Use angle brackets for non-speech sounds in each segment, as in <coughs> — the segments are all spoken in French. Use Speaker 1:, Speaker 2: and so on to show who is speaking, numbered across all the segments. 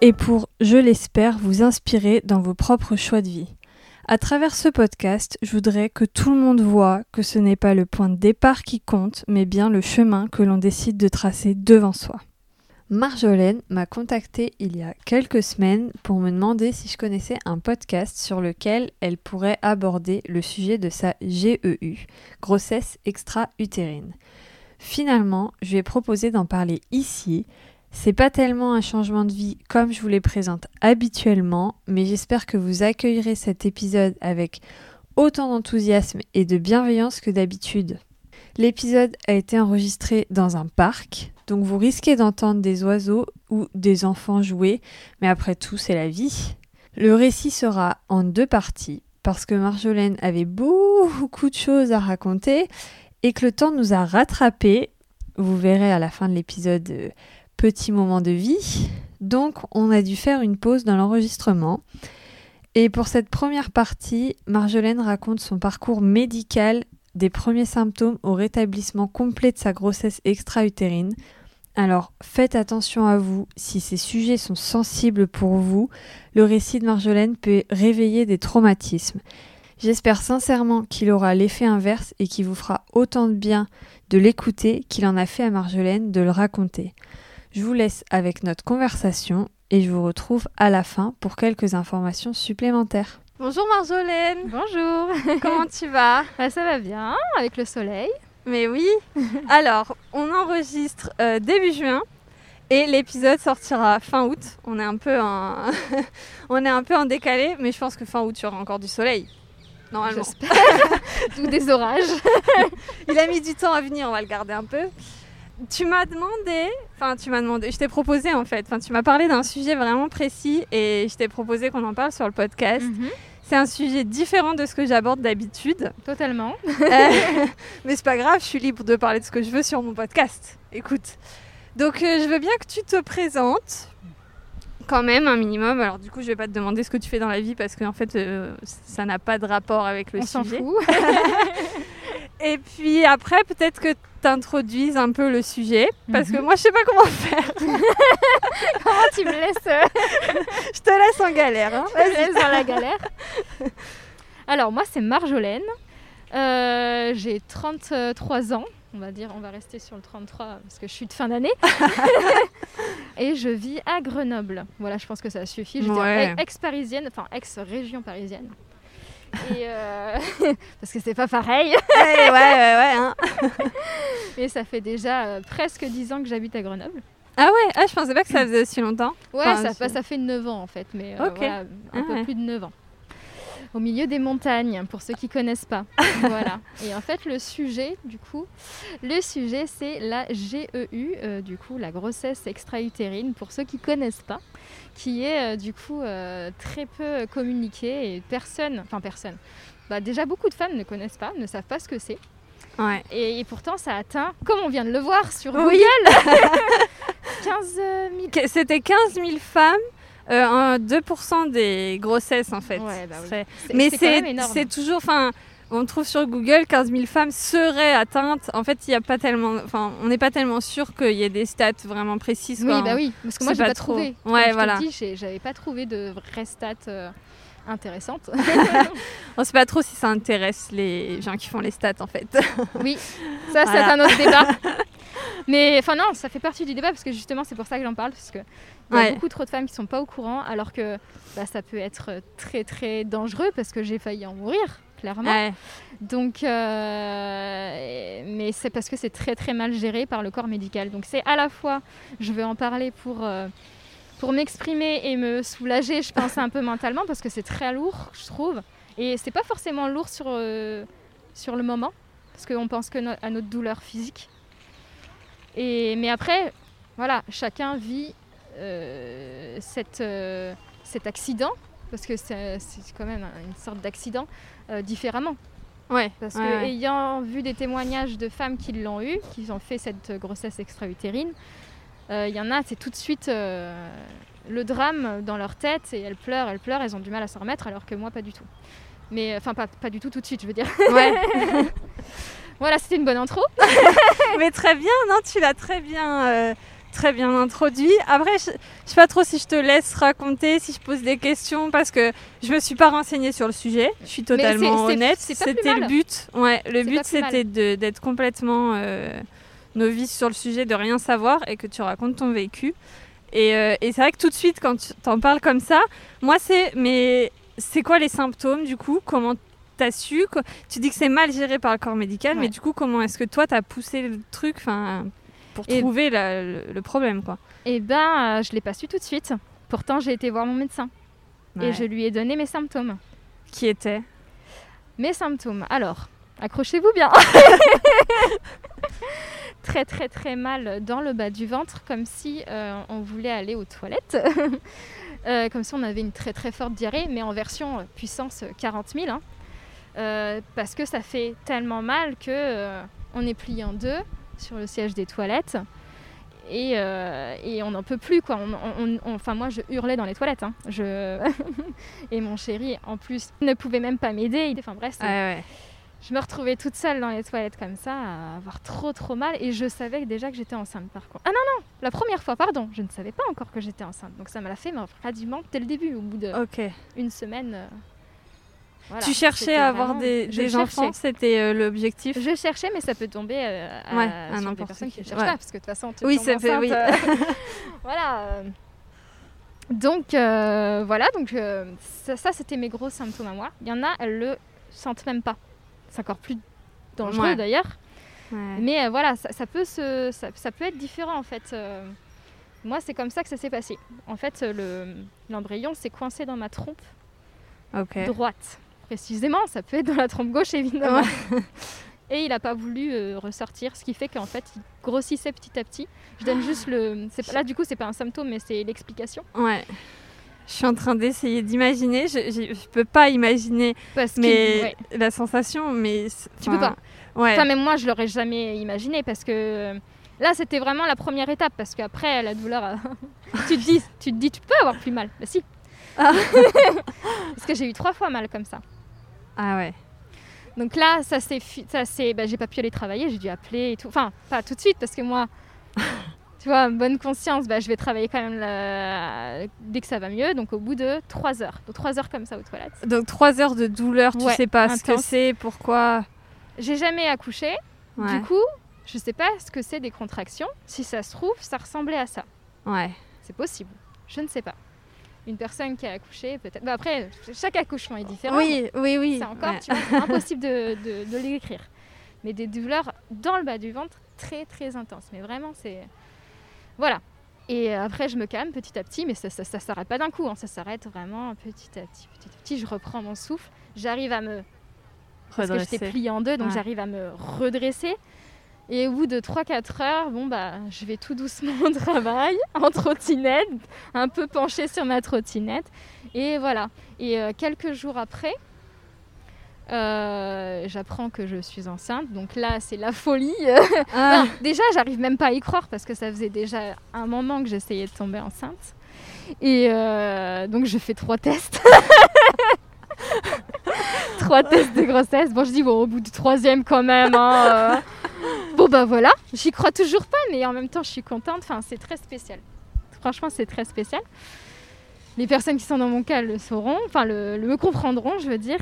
Speaker 1: et pour, je l'espère, vous inspirer dans vos propres choix de vie. À travers ce podcast, je voudrais que tout le monde voit que ce n'est pas le point de départ qui compte, mais bien le chemin que l'on décide de tracer devant soi. Marjolaine m'a contacté il y a quelques semaines pour me demander si je connaissais un podcast sur lequel elle pourrait aborder le sujet de sa GEU, grossesse extra-utérine. Finalement, je lui ai proposé d'en parler ici. C'est pas tellement un changement de vie comme je vous les présente habituellement, mais j'espère que vous accueillerez cet épisode avec autant d'enthousiasme et de bienveillance que d'habitude. L'épisode a été enregistré dans un parc, donc vous risquez d'entendre des oiseaux ou des enfants jouer, mais après tout, c'est la vie. Le récit sera en deux parties, parce que Marjolaine avait beaucoup de choses à raconter et que le temps nous a rattrapés. Vous verrez à la fin de l'épisode petit moment de vie. Donc on a dû faire une pause dans l'enregistrement. Et pour cette première partie, Marjolaine raconte son parcours médical des premiers symptômes au rétablissement complet de sa grossesse extra-utérine. Alors faites attention à vous, si ces sujets sont sensibles pour vous, le récit de Marjolaine peut réveiller des traumatismes. J'espère sincèrement qu'il aura l'effet inverse et qu'il vous fera autant de bien de l'écouter qu'il en a fait à Marjolaine de le raconter. Je vous laisse avec notre conversation et je vous retrouve à la fin pour quelques informations supplémentaires. Bonjour Marjolaine
Speaker 2: Bonjour <laughs>
Speaker 1: Comment tu vas?
Speaker 2: Bah, Ça va bien, avec le soleil.
Speaker 1: Mais oui <laughs> Alors, on enregistre euh, début juin et l'épisode sortira fin août. On est un peu en... <laughs> on est un peu en décalé, mais je pense que fin août, il y aura encore du soleil. Normalement.
Speaker 2: Ou des orages.
Speaker 1: il a mis du temps à venir, on va le garder un peu. Tu m'as demandé, enfin tu m'as demandé, je t'ai proposé en fait, enfin tu m'as parlé d'un sujet vraiment précis et je t'ai proposé qu'on en parle sur le podcast.
Speaker 2: Mhm.
Speaker 1: C'est un sujet différent de ce que j'aborde d'habitude.
Speaker 2: Totalement.
Speaker 1: Euh, <laughs> mais c'est pas grave, je suis libre de parler de ce que je veux sur mon podcast. Écoute. Donc euh, je veux bien que tu te présentes quand même un minimum. Alors du coup, je vais pas te demander ce que tu fais dans la vie parce que en fait, euh, ça n'a pas de rapport avec le
Speaker 2: On s'en
Speaker 1: sujet.
Speaker 2: fout. <laughs>
Speaker 1: Et puis après, peut-être que tu introduises un peu le sujet parce que
Speaker 2: Mhm.
Speaker 1: moi, je sais pas comment faire. <laughs>
Speaker 2: Comment tu me laisses, euh, <laughs>
Speaker 1: je te laisse en galère. hein.
Speaker 2: tu me laisses dans la galère Alors, moi, c'est Marjolaine. Euh, J'ai 33 ans. On va dire, on va rester sur le 33 parce que je suis de fin d'année. <laughs> Et je vis à Grenoble. Voilà, je pense que ça suffit. J'étais
Speaker 1: Ouais.
Speaker 2: ex-parisienne, enfin ex-région parisienne. Et euh, <laughs> parce que c'est pas pareil.
Speaker 1: ouais, ouais, ouais, ouais, hein. <laughs>
Speaker 2: Et ça fait déjà euh, presque 10 ans que j'habite à Grenoble.
Speaker 1: Ah ouais, ah, je pensais pas que ça faisait aussi longtemps.
Speaker 2: Ouais,
Speaker 1: Enfin,
Speaker 2: ça, ça fait 9 ans en fait, mais euh, voilà, un
Speaker 1: Ah
Speaker 2: peu
Speaker 1: ouais.
Speaker 2: plus de 9 ans. Au milieu des montagnes, pour ceux qui connaissent pas. <laughs> voilà. Et en fait, le sujet, du coup, le sujet, c'est la GEU, euh, du coup, la grossesse extra-utérine, pour ceux qui connaissent pas, qui est euh, du coup euh, très peu communiquée et personne, enfin personne. Bah, déjà, beaucoup de femmes ne connaissent pas, ne savent pas ce que c'est.
Speaker 1: Ouais.
Speaker 2: Et, et pourtant, ça atteint, comme on vient de le voir sur
Speaker 1: Oui.
Speaker 2: Google, <laughs> 15 000
Speaker 1: Que- C'était 15 000 femmes, euh, un 2% des grossesses en fait.
Speaker 2: Ouais, bah oui.
Speaker 1: Mais
Speaker 2: c'est
Speaker 1: toujours, enfin, on trouve sur Google 15 000 femmes seraient atteintes. En fait, il y a pas tellement, enfin, on n'est pas tellement sûr qu'il y ait des stats vraiment précises.
Speaker 2: Oui,
Speaker 1: quoi.
Speaker 2: bah oui, parce que moi j'ai
Speaker 1: pas
Speaker 2: pas,
Speaker 1: trop.
Speaker 2: trouvé.
Speaker 1: Ouais,
Speaker 2: Comme je
Speaker 1: voilà.
Speaker 2: j'avais pas trouvé de vraies stats euh, intéressantes. <laughs>
Speaker 1: On sait pas trop si ça intéresse les gens qui font les stats en fait. <laughs>
Speaker 2: oui, <laughs> ça c'est un autre débat. Mais enfin non, ça fait partie du débat parce que justement c'est pour ça que j'en parle parce que il y a
Speaker 1: Ouais.
Speaker 2: beaucoup trop de femmes qui sont pas au courant alors que bah, ça peut être très très dangereux parce que j'ai failli en mourir clairement.
Speaker 1: Ouais.
Speaker 2: Donc, euh, mais c'est parce que c'est très très mal géré par le corps médical. Donc c'est à la fois, je vais en parler pour, euh, pour m'exprimer et me soulager, je pense un peu mentalement, parce que c'est très lourd, je trouve. Et c'est pas forcément lourd sur, euh, sur le moment, parce qu'on pense que no- à notre douleur physique. Et, mais après, voilà, chacun vit euh, cette, euh, cet accident, parce que c'est quand même une sorte d'accident, différemment.
Speaker 1: Ouais.
Speaker 2: Parce que ayant vu des témoignages de femmes qui l'ont eu, qui ont fait cette grossesse extra-utérine, il y en a, c'est tout de suite le drame dans leur tête et elles pleurent, elles pleurent, elles ont du mal à s'en remettre, alors que moi pas du tout. Mais enfin pas, pas du tout tout de suite, je veux dire.
Speaker 1: Ouais. <laughs>
Speaker 2: voilà, c'était une bonne intro. <laughs>
Speaker 1: Mais très bien, non, tu l'as très bien. Euh, très bien introduit. Après, je, ne sais pas trop si je te laisse raconter, si je pose des questions, parce que je me suis pas renseignée sur le sujet. Je suis totalement honnête. C'était le but. Ouais, le but c'était d'être complètement euh, novice sur le sujet, de rien savoir et que tu racontes ton vécu. Euh, et, c'est vrai que tout de suite, quand tu t'en parles comme ça, moi, c'est. Mais c'est quoi les symptômes du coup? Comment t'as su Tu dis que c'est mal géré par le corps médical, mais du coup, comment est-ce que toi, t'as poussé le truc pour trouver le, problème quoi?
Speaker 2: Eh ben, euh, je l'ai pas su tout de suite. Pourtant, j'ai été voir mon médecin. Et je lui ai donné mes symptômes.
Speaker 1: Qui étaient?
Speaker 2: Mes symptômes. Alors, accrochez-vous bien <laughs> très très très mal dans le bas du ventre, comme si euh, on voulait aller aux toilettes, <laughs> euh, comme si on avait une très très forte diarrhée, mais en version puissance 40 000, hein. euh, parce que ça fait tellement mal que on est plié en deux sur le siège des toilettes. Et, on n'en peut plus quoi. enfin moi je hurlais dans les toilettes. Hein. Je <laughs> et mon chéri en plus ne pouvait même pas m'aider. Enfin bref, je me retrouvais toute seule dans les toilettes comme ça, à avoir trop trop mal. Et je savais déjà que j'étais enceinte par contre. Ah non, non, la première fois, pardon, je ne savais pas encore que j'étais enceinte. Donc ça me l'a fait mais pratiquement dès le début, au bout de une semaine. Euh,
Speaker 1: tu cherchais à avoir des, enfants, c'était euh, l'objectif
Speaker 2: Je cherchais, mais ça peut tomber euh, à, ouais, sur des personnes qui ne cherchent pas, parce que de toute façon,
Speaker 1: oui, ça fait, oui. <laughs> <laughs>
Speaker 2: voilà. Donc voilà, donc ça, ça c'était mes gros symptômes à moi. Il y en a, elles le sentent même pas c'est encore plus dangereux d'ailleurs. Mais euh, voilà, ça, peut se, ça, peut être différent en fait. Euh. moi, c'est comme ça que ça s'est passé. En fait, l'embryon s'est coincé dans ma trompe droite. Précisément, ça peut être dans la trompe gauche évidemment. <laughs> Et il n'a pas voulu euh, ressortir, ce qui fait qu'en fait, il grossissait petit à petit. Je donne juste le. Là, du coup, c'est pas un symptôme, mais c'est l'explication.
Speaker 1: Ouais. Je suis en train d'essayer d'imaginer. Je, ne peux pas imaginer parce mais la sensation, mais
Speaker 2: tu peux pas. Ouais. Enfin, même moi, je l'aurais jamais imaginé parce que euh, là, c'était vraiment la première étape parce qu'après, la douleur, euh, <laughs> tu te dis, tu te dis, tu peux avoir plus mal. Bah si. Ah. <laughs> parce que j'ai eu trois fois mal comme ça.
Speaker 1: Ah ouais.
Speaker 2: Donc là, ça c'est, ça c'est, bah, j'ai pas pu aller travailler, j'ai dû appeler et tout. Enfin, pas tout de suite parce que moi, tu vois, bonne conscience, bah, je vais travailler quand même dès que ça va mieux, donc au bout de 3 heures. Donc 3 heures comme ça aux toilettes.
Speaker 1: Donc 3 heures de douleur, tu sais pas ce que c'est, pourquoi?
Speaker 2: J'ai jamais accouché, du coup, je sais pas ce que c'est des contractions. Si ça se trouve, ça ressemblait à ça.
Speaker 1: Ouais.
Speaker 2: C'est possible, je ne sais pas. Une personne qui a accouché, peut-être. Bah, après, chaque accouchement est différent.
Speaker 1: Oui, oui, oui.
Speaker 2: C'est encore, tu vois, impossible de, de, de l'écrire. Mais des douleurs dans le bas du ventre très, très intenses. Mais vraiment, c'est voilà. Et après, je me calme petit à petit, mais ça ne s'arrête pas d'un coup, hein. ça s'arrête vraiment petit à petit, petit à petit. Je reprends mon souffle, j'arrive à me. Parce que j'étais pliée en deux, donc j'arrive à me redresser. Et au bout de 3-4 heures, bon bah, je vais tout doucement au travail, en trottinette, un peu penchée sur ma trottinette. Et voilà. Et euh, quelques jours après, euh, j'apprends que je suis enceinte, donc là c'est la folie. <laughs> Ah. déjà, j'arrive même pas à y croire parce que ça faisait déjà un moment que j'essayais de tomber enceinte. Et euh, donc je fais trois tests. <laughs> trois tests de grossesse. Bon, je dis, bon, au bout du troisième quand même. Hein, euh. Bon, bah voilà, j'y crois toujours pas, mais en même temps, je suis contente. Enfin, c'est très spécial. Franchement, c'est très spécial. Les personnes qui sont dans mon cas le sauront, enfin, le, le me comprendront, je veux dire.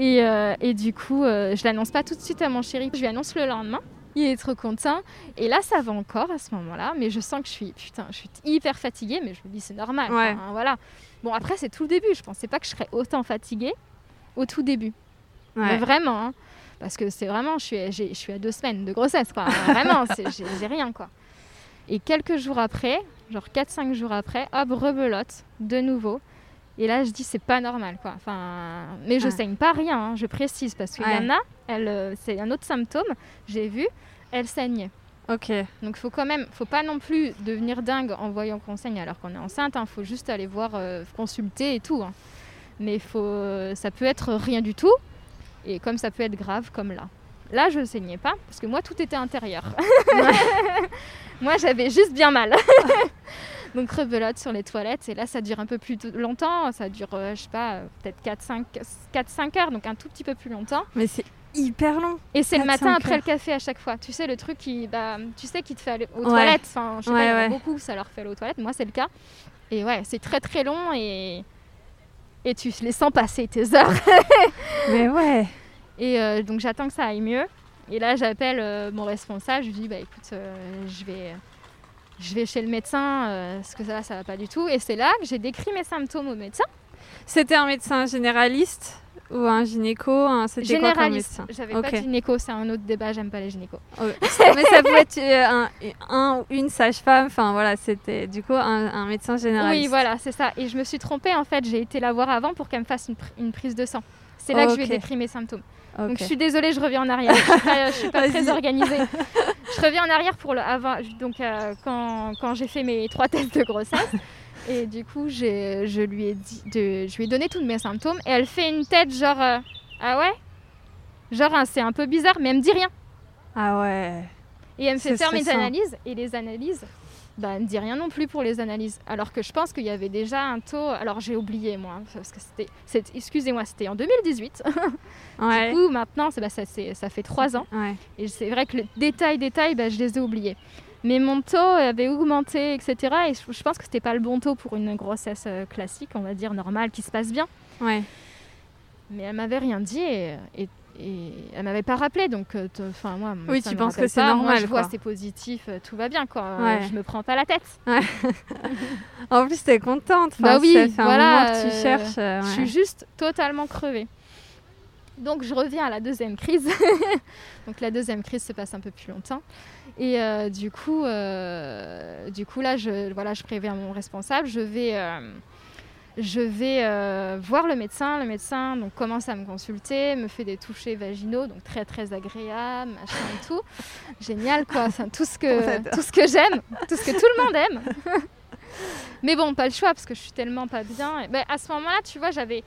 Speaker 2: Euh, et, du coup, euh, je l'annonce pas tout de suite à mon chéri. Je lui annonce le lendemain. Il est trop content. Et là, ça va encore à ce moment-là. Mais je sens que je suis, putain, je suis hyper fatiguée. Mais je me dis, c'est normal. voilà. Bon, après, c'est tout le début. Je pensais pas que je serais autant fatiguée au tout début. Mais vraiment. Hein. parce que c'est vraiment, je suis, je suis à deux semaines de grossesse. Quoi. <laughs> vraiment, j'ai rien. quoi. Et quelques jours après, genre 4-5 jours après, hop, rebelote de nouveau. Et là, je dis, c'est pas normal, quoi. Enfin, mais je ne saigne pas rien, hein, je précise, parce qu'il y en a, elle, euh, c'est un autre symptôme, j'ai vu, elle saigne.
Speaker 1: Ok.
Speaker 2: Donc faut quand même, faut pas non plus devenir dingue en voyant qu'on saigne alors qu'on est enceinte. Il faut juste aller voir, euh, consulter et tout. hein. Mais faut, euh, ça peut être rien du tout. Et comme ça peut être grave, comme là. Là, je saignais pas parce que moi tout était intérieur. <laughs> moi j'avais juste bien mal. <laughs> Donc rebelote sur les toilettes et là ça dure un peu plus longtemps, ça dure euh, je sais pas euh, peut-être 4-5 heures donc un tout petit peu plus longtemps.
Speaker 1: Mais c'est hyper long.
Speaker 2: Et c'est le
Speaker 1: 4-5
Speaker 2: matin après
Speaker 1: heures.
Speaker 2: le café à chaque fois. Tu sais, le truc qui, bah, tu sais, qui te fait aller aux
Speaker 1: Ouais.
Speaker 2: toilettes. Enfin, je sais
Speaker 1: Ouais,
Speaker 2: pas, il y en a
Speaker 1: ouais.
Speaker 2: beaucoup, ça leur fait aller aux toilettes. Moi, c'est le cas. Et ouais, c'est très très long et, et tu les sens passer tes heures. <laughs>
Speaker 1: Mais ouais.
Speaker 2: Et euh, donc, j'attends que ça aille mieux. Et là, j'appelle euh, mon responsable. Je lui dis, bah écoute, euh, je vais. Je vais chez le médecin euh, parce que ça, ça va pas du tout. Et c'est là que j'ai décrit mes symptômes au médecin.
Speaker 1: C'était un médecin généraliste ou un gynéco un... C'était quoi comme
Speaker 2: Généraliste.
Speaker 1: médecin
Speaker 2: J'avais
Speaker 1: Ok.
Speaker 2: pas de gynéco, c'est un autre débat, j'aime pas les gynécos.
Speaker 1: Oh, <laughs> Mais ça pouvait être euh, un, un ou une sage-femme. Enfin voilà, c'était du coup un, un médecin généraliste.
Speaker 2: Oui, voilà, c'est ça. Et je me suis trompée en fait. J'ai été la voir avant pour qu'elle me fasse une, pr- une prise de sang. C'est là que je lui ai décrit mes symptômes. Donc je suis désolée, je reviens en arrière. Je suis pas, je suis pas <laughs> très organisée. Je reviens en arrière pour le avant. Donc euh, quand, quand j'ai fait mes trois tests de grossesse. Et du coup, je lui ai dit, de, je lui ai donné tous mes symptômes. Et elle fait une tête genre euh, ah ouais, genre hein, c'est un peu bizarre, mais elle me dit rien.
Speaker 1: Ah ouais.
Speaker 2: Et elle me fait faire mes analyses. Et les analyses, bah, elle me dit rien non plus pour les analyses. Alors que je pense qu'il y avait déjà un taux. Alors j'ai oublié moi, parce que c'était. Excusez-moi, c'était en 2018. <laughs>
Speaker 1: Ouais.
Speaker 2: Du coup, maintenant, bah, ça, ça fait trois ans.
Speaker 1: Ouais.
Speaker 2: Et c'est vrai que les détails, détails, bah, je les ai oubliés. Mais mon taux avait augmenté, etc. Et je, je pense que c'était pas le bon taux pour une grossesse euh, classique, on va dire normale, qui se passe bien.
Speaker 1: Ouais.
Speaker 2: Mais elle m'avait rien dit et, et, et elle m'avait pas rappelé. Donc, euh, enfin moi,
Speaker 1: Oui, tu penses que c'est
Speaker 2: pas. Moi,
Speaker 1: normal,
Speaker 2: je vois c'est positif, euh, tout va bien, quoi. Euh,
Speaker 1: Ouais.
Speaker 2: Je me prends pas la tête. <laughs>
Speaker 1: En plus, t'es contente.
Speaker 2: Bah oui,
Speaker 1: ça un
Speaker 2: voilà,
Speaker 1: moment que tu cherches. euh,
Speaker 2: Je suis juste totalement crevée. Donc je reviens à la deuxième crise. <laughs> Donc la deuxième crise se passe un peu plus longtemps. Et euh, du coup, du coup là, je, voilà, je préviens mon responsable. Je vais, je vais euh, voir le médecin. Le médecin donc, commence à me consulter, me fait des touchés vaginaux, donc très très agréable, machin et tout. <laughs> Génial quoi, Enfin, tout ce que,
Speaker 1: adore.
Speaker 2: tout ce que j'aime, tout ce que tout le monde aime. <laughs> Mais bon, pas le choix parce que je suis tellement pas bien. Et ben, à ce moment-là, tu vois, j'avais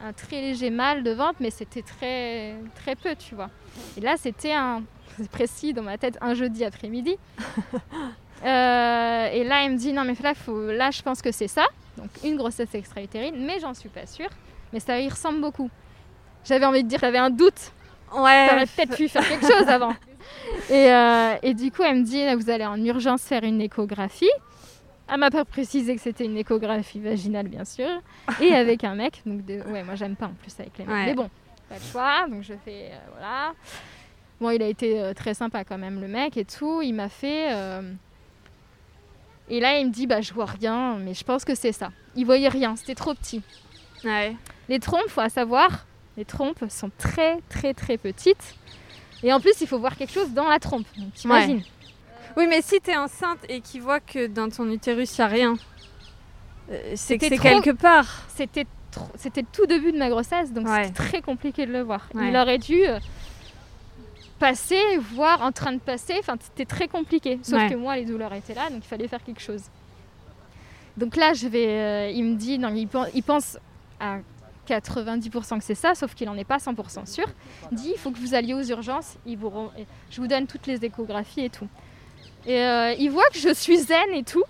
Speaker 2: un très léger mal de ventre, mais c'était très, très peu, tu vois. Et là, c'était un, c'est précis dans ma tête, un jeudi après-midi. <laughs> Euh, et là, il me dit non, mais là, faut, là, je pense que c'est ça. Donc, une grossesse extra-utérine, mais j'en suis pas sûre. Mais ça y ressemble beaucoup. J'avais envie de dire, j'avais un doute.
Speaker 1: Ouais.
Speaker 2: T'aurais peut-être pu faire quelque chose avant. <laughs> Et, euh, et du coup, elle me dit, vous allez en urgence faire une échographie. Elle m'a pas précisé que c'était une échographie vaginale, bien sûr. Et <laughs> avec un mec. Donc, de- ouais, moi, j'aime pas en plus avec les mecs.
Speaker 1: Ouais.
Speaker 2: Mais bon, pas le choix. Donc, je fais, euh, voilà. Bon, il a été euh, très sympa quand même, le mec et tout. Il m'a fait. Et là, il me dit, bah, je vois rien, mais je pense que c'est ça. Il voyait rien, c'était trop petit.
Speaker 1: Ouais.
Speaker 2: Les trompes, faut à savoir, les trompes sont très très très petites. Et en plus, il faut voir quelque chose dans la trompe. Donc, t'imagines
Speaker 1: Oui, mais si t'es enceinte et qu'il voit que dans ton utérus, il n'y a rien, euh, c'est que c'est
Speaker 2: trop-
Speaker 1: quelque part.
Speaker 2: C'était le tout début de ma grossesse, donc
Speaker 1: Ouais.
Speaker 2: c'était très compliqué de le voir. Il aurait dû euh, passer, voir en train de passer. Enfin, c'était très compliqué. Sauf
Speaker 1: Ouais.
Speaker 2: que moi, les douleurs étaient là, donc il fallait faire quelque chose. Donc là, je vais, euh, il me dit, non, il, pen- il pense à 90% que c'est ça, sauf qu'il n'en est pas 100% sûr. Il dit, il faut que vous alliez aux urgences. Ils vous Je vous donne toutes les échographies et tout. Et euh, il voit que je suis zen et tout.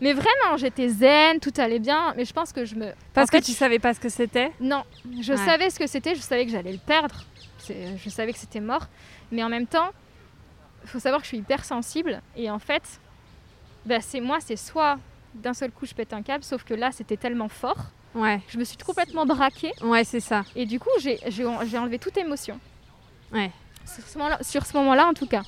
Speaker 2: Mais vraiment, j'étais zen, tout allait bien. Mais je pense que je me.
Speaker 1: Parce
Speaker 2: en fait,
Speaker 1: que tu savais pas ce que c'était?
Speaker 2: non, je
Speaker 1: Ouais.
Speaker 2: savais ce que c'était, je savais que j'allais le perdre, je savais que c'était mort, mais en même temps, il faut savoir que je suis hyper sensible et en fait, bah, c'est moi, c'est soit d'un seul coup je pète un câble, sauf que là c'était tellement fort,
Speaker 1: Ouais.
Speaker 2: je me suis complètement braquée
Speaker 1: Ouais, c'est ça.
Speaker 2: et du coup j'ai j'ai en- j'ai enlevé toute émotion.
Speaker 1: Ouais.
Speaker 2: Sur ce moment-là, en tout cas.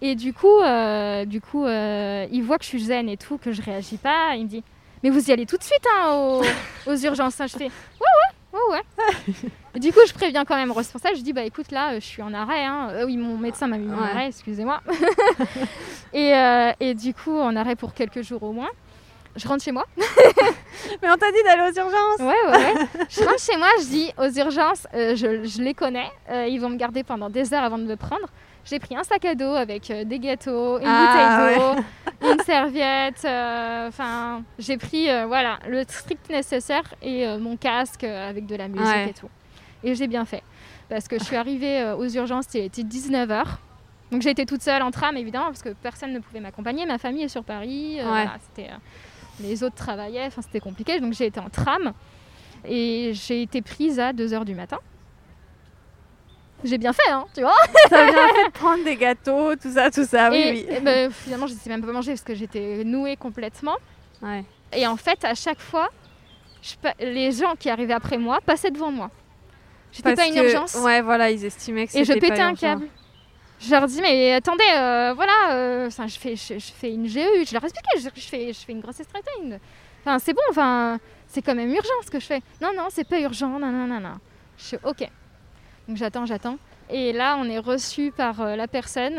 Speaker 2: Et du coup, euh, du coup, euh, il voit que je suis zen et tout, que je réagis pas. Il me dit, mais vous y allez tout de suite hein, aux, aux urgences. Je fais, ouais, ouais, ouais, <laughs> du coup, je préviens quand même le responsable. Je dis, bah écoute, là, euh, je suis en arrêt. hein. Euh, oui, mon médecin m'a mis en arrêt, excusez-moi. <laughs> <laughs> et, euh, et du coup, en arrêt pour quelques jours au moins. je rentre chez moi.
Speaker 1: Mais on t'a dit d'aller aux urgences.
Speaker 2: Ouais, ouais, ouais. je rentre chez moi, je dis aux urgences, euh, je, je les connais, ils vont me garder pendant des heures avant de me prendre. J'ai pris un sac à dos avec euh, des gâteaux, une
Speaker 1: Ah,
Speaker 2: bouteille d'eau, <laughs> une serviette. euh, Enfin, j'ai pris euh, voilà le strict nécessaire et euh, mon casque avec de la musique
Speaker 1: Ouais.
Speaker 2: et tout. Et j'ai bien fait parce que je suis arrivée aux urgences, il était 19h. Donc j'ai été toute seule en tram évidemment parce que personne ne pouvait m'accompagner. Ma famille est sur Paris.
Speaker 1: Ouais.
Speaker 2: voilà, c'était, les autres travaillaient, enfin c'était compliqué. Donc j'ai été en tram et j'ai été prise à 2h du matin. J'ai bien fait, hein, tu vois.
Speaker 1: T'as bien fait de prendre des gâteaux, tout ça, tout ça. Oui,
Speaker 2: et
Speaker 1: oui.
Speaker 2: et ben, finalement, je ne sais même pas manger parce que j'étais nouée complètement.
Speaker 1: Ouais.
Speaker 2: Et en fait, à chaque fois, je les gens qui arrivaient après moi passaient devant moi. J'étais pas une
Speaker 1: que-
Speaker 2: urgence.
Speaker 1: Ouais, voilà, ils estimaient que
Speaker 2: et je
Speaker 1: c'était
Speaker 2: pétais
Speaker 1: pas
Speaker 2: un
Speaker 1: urgent.
Speaker 2: câble. Je leur dis, mais attendez, euh, voilà, euh, je, fais, je, je fais une GE, je leur expliquais, je, je fais, je fais une grosse une... Enfin, c'est bon, enfin, c'est quand même urgent ce que je fais. Non, non, c'est pas urgent, non, non, non, non. Je suis OK. Donc j'attends, j'attends. Et là, on est reçu par euh, la personne.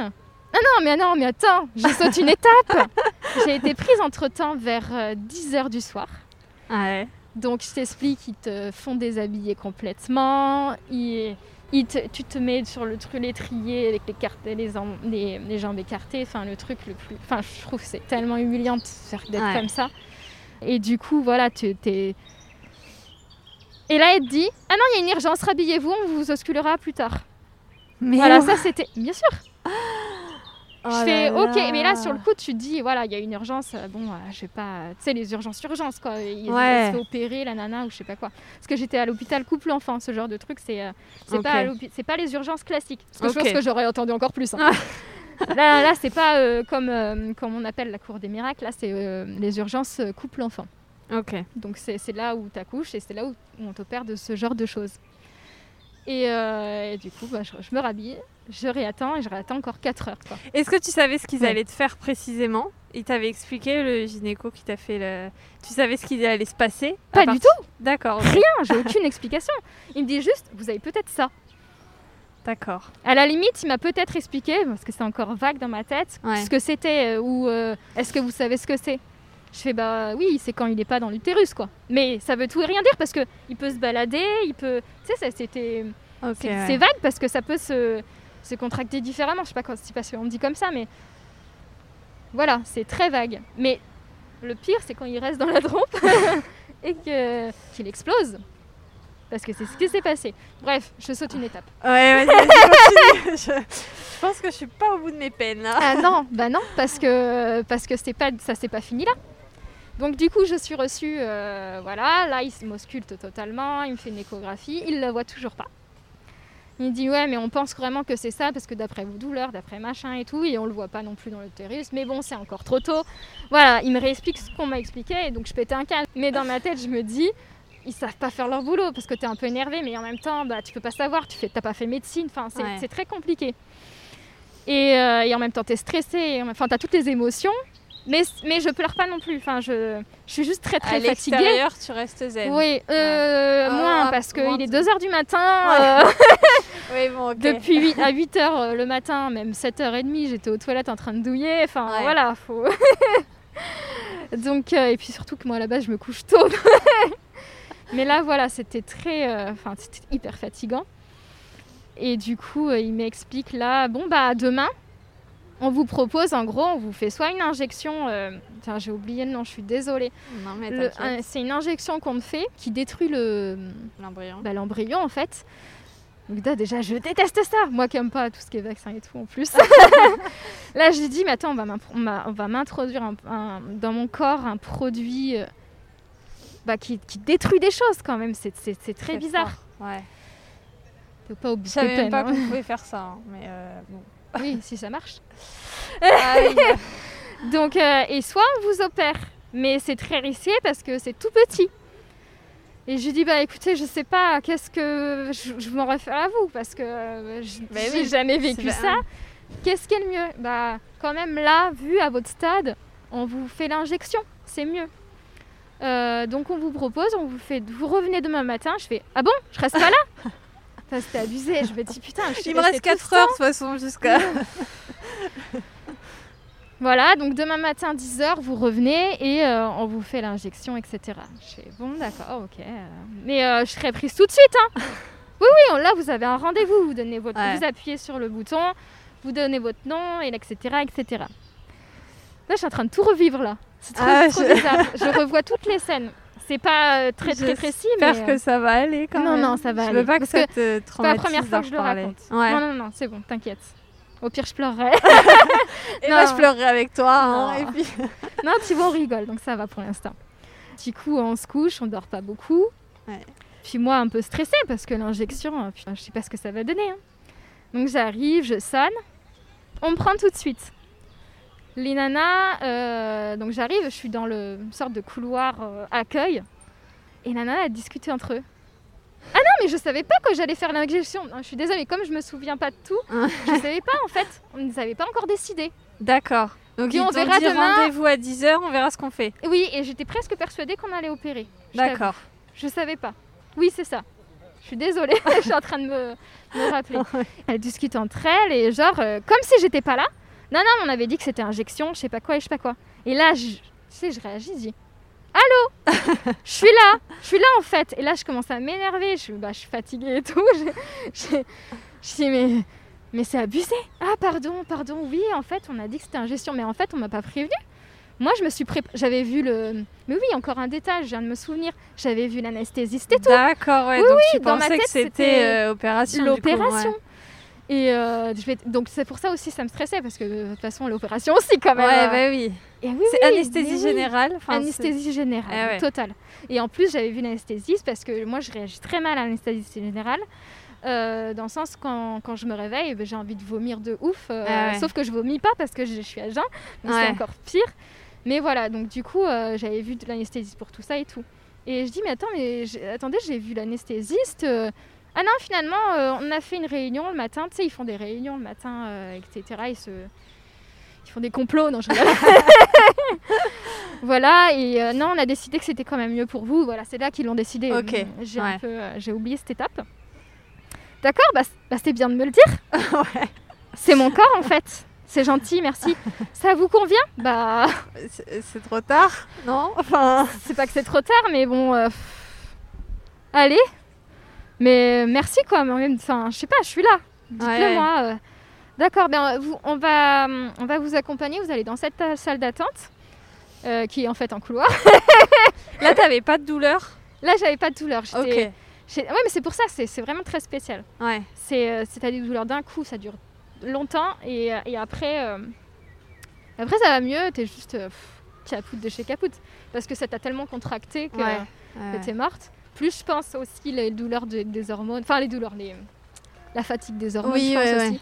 Speaker 2: Ah non, mais non, mais attends, je saute une étape. <laughs> J'ai été prise entre-temps vers 10h du soir.
Speaker 1: Ouais.
Speaker 2: Donc je t'explique, ils te font déshabiller complètement, ils, ils te- tu te mets sur le truc l'étrier avec les, cartes, les, am- les, les jambes écartées, enfin le truc le plus... Enfin je trouve que c'est tellement humiliant d'être
Speaker 1: Ouais.
Speaker 2: comme ça. Et du coup voilà, tu t'es... Et là elle te dit, ah non il y a une urgence, rhabillez-vous, on vous ausculera plus tard.
Speaker 1: Mais
Speaker 2: Voilà, ça c'était... Bien sûr
Speaker 1: oh
Speaker 2: je
Speaker 1: là
Speaker 2: fais ok,
Speaker 1: là.
Speaker 2: mais là sur le coup tu te dis voilà il y a une urgence, euh, bon euh, je sais pas, tu sais les urgences urgences quoi, il
Speaker 1: Ouais.
Speaker 2: se fait opérer la nana ou je sais pas quoi. Parce que j'étais à l'hôpital couple enfant, ce genre de truc c'est euh, c'est
Speaker 1: Ok.
Speaker 2: pas pas les urgences classiques. Parce que je pense que j'aurais entendu encore plus. hein. <laughs> là là c'est pas euh, comme euh, comme on appelle la cour des miracles, là c'est euh, les urgences euh, couple enfant.
Speaker 1: Ok.
Speaker 2: Donc c'est là où tu accouches et c'est là où on t'opère de ce genre de choses. Et, euh, et du coup, bah, je, je me rhabille, je réattends et je réattends encore 4 heures.
Speaker 1: Est-ce que tu savais ce qu'ils
Speaker 2: Ouais.
Speaker 1: allaient te faire précisément? Il t'avait expliqué, le gynéco qui t'a fait le... Tu savais ce qu'il allait se passer?
Speaker 2: Pas
Speaker 1: part-
Speaker 2: du tout
Speaker 1: D'accord, ok.
Speaker 2: Rien, j'ai aucune explication. Il me dit juste, vous avez peut-être ça.
Speaker 1: d'accord.
Speaker 2: À la limite, il m'a peut-être expliqué, parce que c'est encore vague dans ma tête,
Speaker 1: Ouais.
Speaker 2: ce que c'était euh, ou euh, est-ce que vous savez ce que c'est? Je fais bah oui, c'est quand il n'est pas dans l'utérus quoi. Mais ça veut tout et rien dire parce que il peut se balader, il peut, tu sais, ça, c'était, c'est,
Speaker 1: ouais.
Speaker 2: c'est vague parce que ça peut se, se contracter différemment. Je sais pas quand, si parce qu'on dit comme ça, mais voilà, c'est très vague. Mais le pire, c'est quand il reste dans la trompe <laughs> et que, qu'il explose. Parce que c'est ce qui s'est passé. Bref, je saute une étape.
Speaker 1: Ouais, vas-y, continue. je... je pense que je suis pas au bout de mes peines. là.
Speaker 2: Ah non, bah non, parce que, parce que c'est pas, ça s'est pas fini là. Donc du coup, je suis reçue, euh, voilà, là il m'ausculte totalement, il me fait une échographie, il la voit toujours pas. Il me dit ouais, mais on pense vraiment que c'est ça parce que d'après vos douleurs, d'après machin et tout, et on le voit pas non plus dans l'utérus. Mais bon, c'est encore trop tôt. Voilà, il me réexplique ce qu'on m'a expliqué, et donc je pétais un câble. Mais dans ma tête, je me dis, ils savent pas faire leur boulot parce que tu es un peu énervé, mais en même temps, bah tu peux pas savoir, tu fais, t'as pas fait médecine, enfin c'est
Speaker 1: Ouais.
Speaker 2: c'est très compliqué. Et, euh, et en même temps, tu es stressé, enfin tu as toutes les émotions, mais, mais je pleure pas non plus. Enfin, je, je suis juste très très
Speaker 1: à
Speaker 2: fatiguée.
Speaker 1: l'extérieur, tu restes zen.
Speaker 2: Oui, euh, moins
Speaker 1: ah,
Speaker 2: parce qu'il est
Speaker 1: tu-
Speaker 2: 2h du matin.
Speaker 1: Ouais.
Speaker 2: euh, <laughs>
Speaker 1: Oui, bon, ok.
Speaker 2: depuis 8 à 8h le matin, même 7h30, j'étais aux toilettes en train de douiller. Enfin,
Speaker 1: Ouais.
Speaker 2: voilà, faut. <laughs> Donc, euh, et puis surtout que moi à la base, je me couche tôt. <laughs> Mais là, voilà, c'était très. euh, Enfin, c'était hyper fatigant. Et du coup, euh, il m'explique là, bon, bah, demain, on vous propose, en gros, on vous fait soit une injection. euh, Enfin, j'ai oublié le nom, je suis désolée.
Speaker 1: Non, mais
Speaker 2: Le-
Speaker 1: t'inquiète.
Speaker 2: un- C'est une injection qu'on te fait qui détruit le,
Speaker 1: L'embryon.
Speaker 2: bah, l'embryon en fait. Donc là, déjà, je déteste ça. Moi qui aime pas tout ce qui est vaccin et tout en plus. <laughs> là, j'ai dit, mais attends, on va m'introduire un- un- dans mon corps un produit euh, bah, qui, qui détruit des choses quand même. C'est, c'est- c'est très bizarre.
Speaker 1: fort. Ouais.
Speaker 2: T'es pas
Speaker 1: Je savais même pas
Speaker 2: hein.
Speaker 1: qu'on pouvait faire ça, hein, mais euh, bon.
Speaker 2: Oui, <laughs> si ça marche.
Speaker 1: Ah <laughs> oui,
Speaker 2: Donc, euh, et soit on vous opère, mais c'est très risqué parce que c'est tout petit. Et je lui dis, bah écoutez, je sais pas, qu'est-ce que. Je, je m'en réfère à vous parce que euh, je
Speaker 1: Bah
Speaker 2: j'ai
Speaker 1: oui,
Speaker 2: jamais vécu ça. Qu'est-ce qui est le mieux? Bah, quand même, là, vu à votre stade, on vous fait l'injection, c'est mieux. Euh, donc, on vous propose, on vous fait. Vous revenez demain matin, je fais, ah bon, je reste pas là? <laughs> Enfin, c'était abusé. Je me dis, putain, je
Speaker 1: Il me reste
Speaker 2: tout
Speaker 1: 4
Speaker 2: ce
Speaker 1: heures de toute façon jusqu'à. <laughs>
Speaker 2: Voilà, donc demain matin, 10h, vous revenez et euh, on vous fait l'injection, etc. Je fais bon, d'accord, ok. euh, Mais euh, je serai prise tout de suite. Hein. oui, oui, là, vous avez un rendez-vous. Vous, donnez votre,
Speaker 1: Ouais.
Speaker 2: vous appuyez sur le bouton, vous donnez votre nom, et etc., etc. Là, je suis en train de tout revivre, là. C'est trop,
Speaker 1: Ah,
Speaker 2: trop
Speaker 1: je-
Speaker 2: bizarre. Je revois toutes les scènes. C'est pas euh, très, très précis, mais...
Speaker 1: J'espère que ça va aller quand
Speaker 2: Non,
Speaker 1: même.
Speaker 2: non, ça va
Speaker 1: Je
Speaker 2: aller.
Speaker 1: veux pas que
Speaker 2: Parce
Speaker 1: ça te
Speaker 2: c'est pas la
Speaker 1: traumatise
Speaker 2: première fois que je le raconte.
Speaker 1: Ouais.
Speaker 2: Non, non, non, c'est bon, t'inquiète. Au pire, je pleurerai. <laughs>
Speaker 1: Et
Speaker 2: Non.
Speaker 1: moi, je pleurerai avec toi. hein,
Speaker 2: Non.
Speaker 1: et puis... <laughs>
Speaker 2: Non, tu vois, on rigole, donc ça va pour l'instant. Du coup, on se couche, on dort pas beaucoup.
Speaker 1: Ouais.
Speaker 2: Puis moi, un peu stressée parce que l'injection, euh, je sais pas ce que ça va donner. hein. Donc j'arrive, je sonne. On me prend tout de suite. Les nanas, euh, donc j'arrive, je suis dans le une sorte de couloir euh, accueil. Et les nanas, discutaient entre eux. Ah non, mais je savais pas que j'allais faire l'injection. Je suis désolée, comme je me souviens pas de tout, je savais pas en fait. On ne savait pas encore décidé.
Speaker 1: D'accord. Donc, ils
Speaker 2: on verra
Speaker 1: dit
Speaker 2: demain.
Speaker 1: rendez-vous à 10h, on verra ce qu'on fait.
Speaker 2: Oui, et j'étais presque persuadée qu'on allait opérer.
Speaker 1: D'accord.
Speaker 2: Je savais pas. Oui, c'est ça. Je suis désolée, <laughs> je suis en train de me, me rappeler. <laughs> Elles discutent entre elles et genre, euh, comme si j'étais pas là. Non, non, on avait dit que c'était injection, je sais pas quoi et je sais pas quoi. Et là, je, tu sais, je réagis, je dis Allô <laughs> Je suis là Je suis là en fait. Et là, je commence à m'énerver, je, suis- bah, je suis fatiguée et tout. <laughs> Je, je, je dis Mais, mais c'est abusé Ah, pardon, pardon, oui, en fait, on a dit que c'était injection, mais en fait, on m'a pas prévenu. Moi, je me suis préparée. J'avais vu le. Mais oui, encore un détail, je viens de me souvenir. J'avais vu l'anesthésiste et tout.
Speaker 1: D'accord, ouais.
Speaker 2: Oui,
Speaker 1: donc tu
Speaker 2: dans ma
Speaker 1: pensais que
Speaker 2: tête,
Speaker 1: c'était
Speaker 2: c'était
Speaker 1: euh, opération.
Speaker 2: l'opération.
Speaker 1: ouais.
Speaker 2: Et euh, je vais... donc c'est pour ça aussi ça me stressait parce que de toute façon l'opération aussi quand même.
Speaker 1: Ouais,
Speaker 2: euh,
Speaker 1: bah oui.
Speaker 2: et oui,
Speaker 1: C'est
Speaker 2: oui,
Speaker 1: anesthésie
Speaker 2: oui.
Speaker 1: générale. enfin,
Speaker 2: Anesthésie générale,
Speaker 1: Ah ouais.
Speaker 2: totale. Et en plus j'avais vu l'anesthésiste parce que moi je réagis très mal à l'anesthésie générale. euh, dans le sens quand, quand je me réveille ben, j'ai envie de vomir de ouf euh,
Speaker 1: Ah ouais.
Speaker 2: sauf que je vomis pas parce que je, je suis à jeun donc
Speaker 1: Ouais.
Speaker 2: c'est encore pire mais voilà donc du coup j'avais vu de l'anesthésiste pour tout ça et tout et je dis mais attends mais attendez j'ai vu l'anesthésiste ah non finalement euh, on a fait une réunion le matin. Tu sais ils font des réunions le matin euh, etc ils se ils font des complots non je <laughs> voilà et euh, non on a décidé que c'était quand même mieux pour vous. Voilà c'est là qu'ils l'ont décidé.
Speaker 1: Ok,
Speaker 2: j'ai un
Speaker 1: ouais.
Speaker 2: peu j'ai oublié cette étape. D'accord bah, bah, c'est bien de me le dire. <laughs>
Speaker 1: Ouais.
Speaker 2: c'est mon corps en fait. C'est gentil merci. Ça vous convient? Bah
Speaker 1: C'est trop tard, non? Enfin.
Speaker 2: c'est pas que c'est trop tard mais bon allez mais merci quoi mais en même enfin je sais pas je suis là dites-le moi euh. d'accord ben vous- on va on va vous accompagner vous allez dans cette euh, salle d'attente euh, qui est en fait un couloir
Speaker 1: Là, t'avais pas de douleur?
Speaker 2: Là j'avais pas de douleur
Speaker 1: Ok.
Speaker 2: ouais mais c'est pour ça c'est vraiment très spécial
Speaker 1: Ouais.
Speaker 2: c'est euh, t'as des douleurs d'un coup ça dure longtemps et, euh, et après euh, après ça va mieux t'es juste euh, capoute de chez capoute parce que ça t'a tellement contracté que
Speaker 1: Ouais.
Speaker 2: que t'es morte. Plus je pense aussi les douleurs de- des hormones, enfin les douleurs, les, la fatigue des hormones,
Speaker 1: Oui,
Speaker 2: je pense
Speaker 1: ouais, ouais.
Speaker 2: aussi.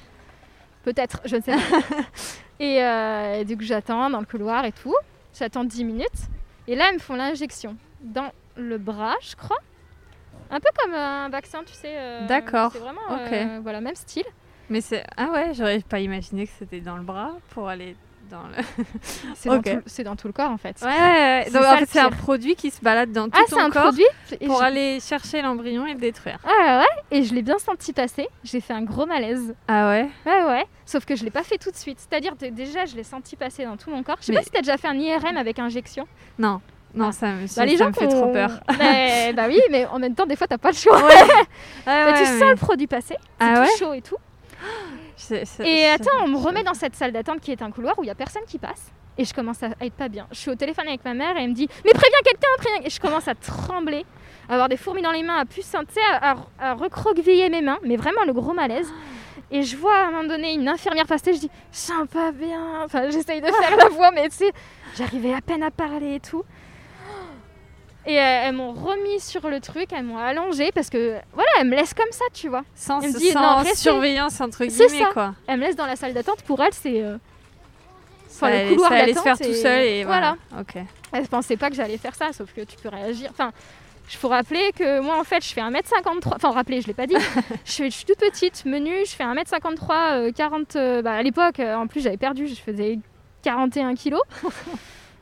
Speaker 2: Peut-être, je ne sais pas. <laughs> et, euh, et du coup j'attends dans le couloir et tout. J'attends 10 minutes. Et là ils me font l'injection dans le bras, je crois. Un peu comme un vaccin, tu sais. euh,
Speaker 1: D'accord,
Speaker 2: C'est vraiment
Speaker 1: ok.
Speaker 2: euh, voilà, même style.
Speaker 1: Mais c'est. Ah ouais, j'aurais pas imaginé que c'était dans le bras pour aller dans le. <laughs>
Speaker 2: C'est dans, tout- c'est dans tout le corps en fait.
Speaker 1: Ouais, ouais, ouais.
Speaker 2: C'est
Speaker 1: Donc
Speaker 2: ça,
Speaker 1: en
Speaker 2: le
Speaker 1: fait, c'est un produit qui se balade dans tout
Speaker 2: Ah,
Speaker 1: ton
Speaker 2: c'est un
Speaker 1: corps
Speaker 2: produit
Speaker 1: pour
Speaker 2: je-
Speaker 1: aller chercher l'embryon et le détruire.
Speaker 2: Ah ouais, et je l'ai bien senti passer. J'ai fait un gros malaise.
Speaker 1: Ah ouais
Speaker 2: Ouais, ouais. Sauf que je l'ai pas fait tout de suite. C'est-à-dire déjà, je l'ai senti passer dans tout mon corps. Je sais
Speaker 1: Mais-
Speaker 2: pas si t'as déjà fait un IRM avec injection.
Speaker 1: Non. Non,
Speaker 2: Ah.
Speaker 1: ça me,
Speaker 2: Bah, les
Speaker 1: ça
Speaker 2: gens
Speaker 1: me fait trop peur. <laughs>
Speaker 2: Mais, bah oui, mais en même temps, des fois, t'as pas le choix.
Speaker 1: Ouais. <laughs>
Speaker 2: Mais
Speaker 1: ouais,
Speaker 2: tu
Speaker 1: mais-
Speaker 2: sens le produit passer. C'est
Speaker 1: Ah ouais
Speaker 2: chaud et tout.
Speaker 1: C'est- c'est-
Speaker 2: Et attends, on me remet dans cette salle d'attente qui est un couloir où il y a personne qui passe. Et je commence à être pas bien. Je suis au téléphone avec ma mère et elle me dit Mais préviens quelqu'un, préviens. Et je commence à trembler, à avoir des fourmis dans les mains, à à, à- à recroqueviller mes mains. Mais vraiment le gros malaise. Et je vois à un moment donné une infirmière passer, je dis Je sens pas bien. Enfin, j'essaye de faire la voix, mais tu sais, j'arrivais à peine à parler et tout. Et euh, elles m'ont remis sur le truc, elles m'ont allongée parce que voilà, elles me laissent comme ça, tu vois.
Speaker 1: Sans,
Speaker 2: Elle me dit,
Speaker 1: sans
Speaker 2: non,
Speaker 1: surveillance entre guillemets
Speaker 2: ça.
Speaker 1: quoi.
Speaker 2: Elles me laissent dans la salle d'attente. Pour elles, c'est. euh,
Speaker 1: Ça
Speaker 2: enfin, le
Speaker 1: allait,
Speaker 2: couloir
Speaker 1: ça allait se faire tout seul et voilà.
Speaker 2: voilà.
Speaker 1: Ok.
Speaker 2: Elle pensait pas que j'allais faire ça, sauf que tu peux réagir. Enfin, je faut rappeler que moi, en fait, je fais 1m53. Enfin, rappeler, je l'ai pas dit. <laughs> je, suis, je suis toute petite, menue, je fais 1m53, euh, 40. euh, bah, à l'époque, euh, en plus, j'avais perdu, je faisais 41 kilos. <laughs>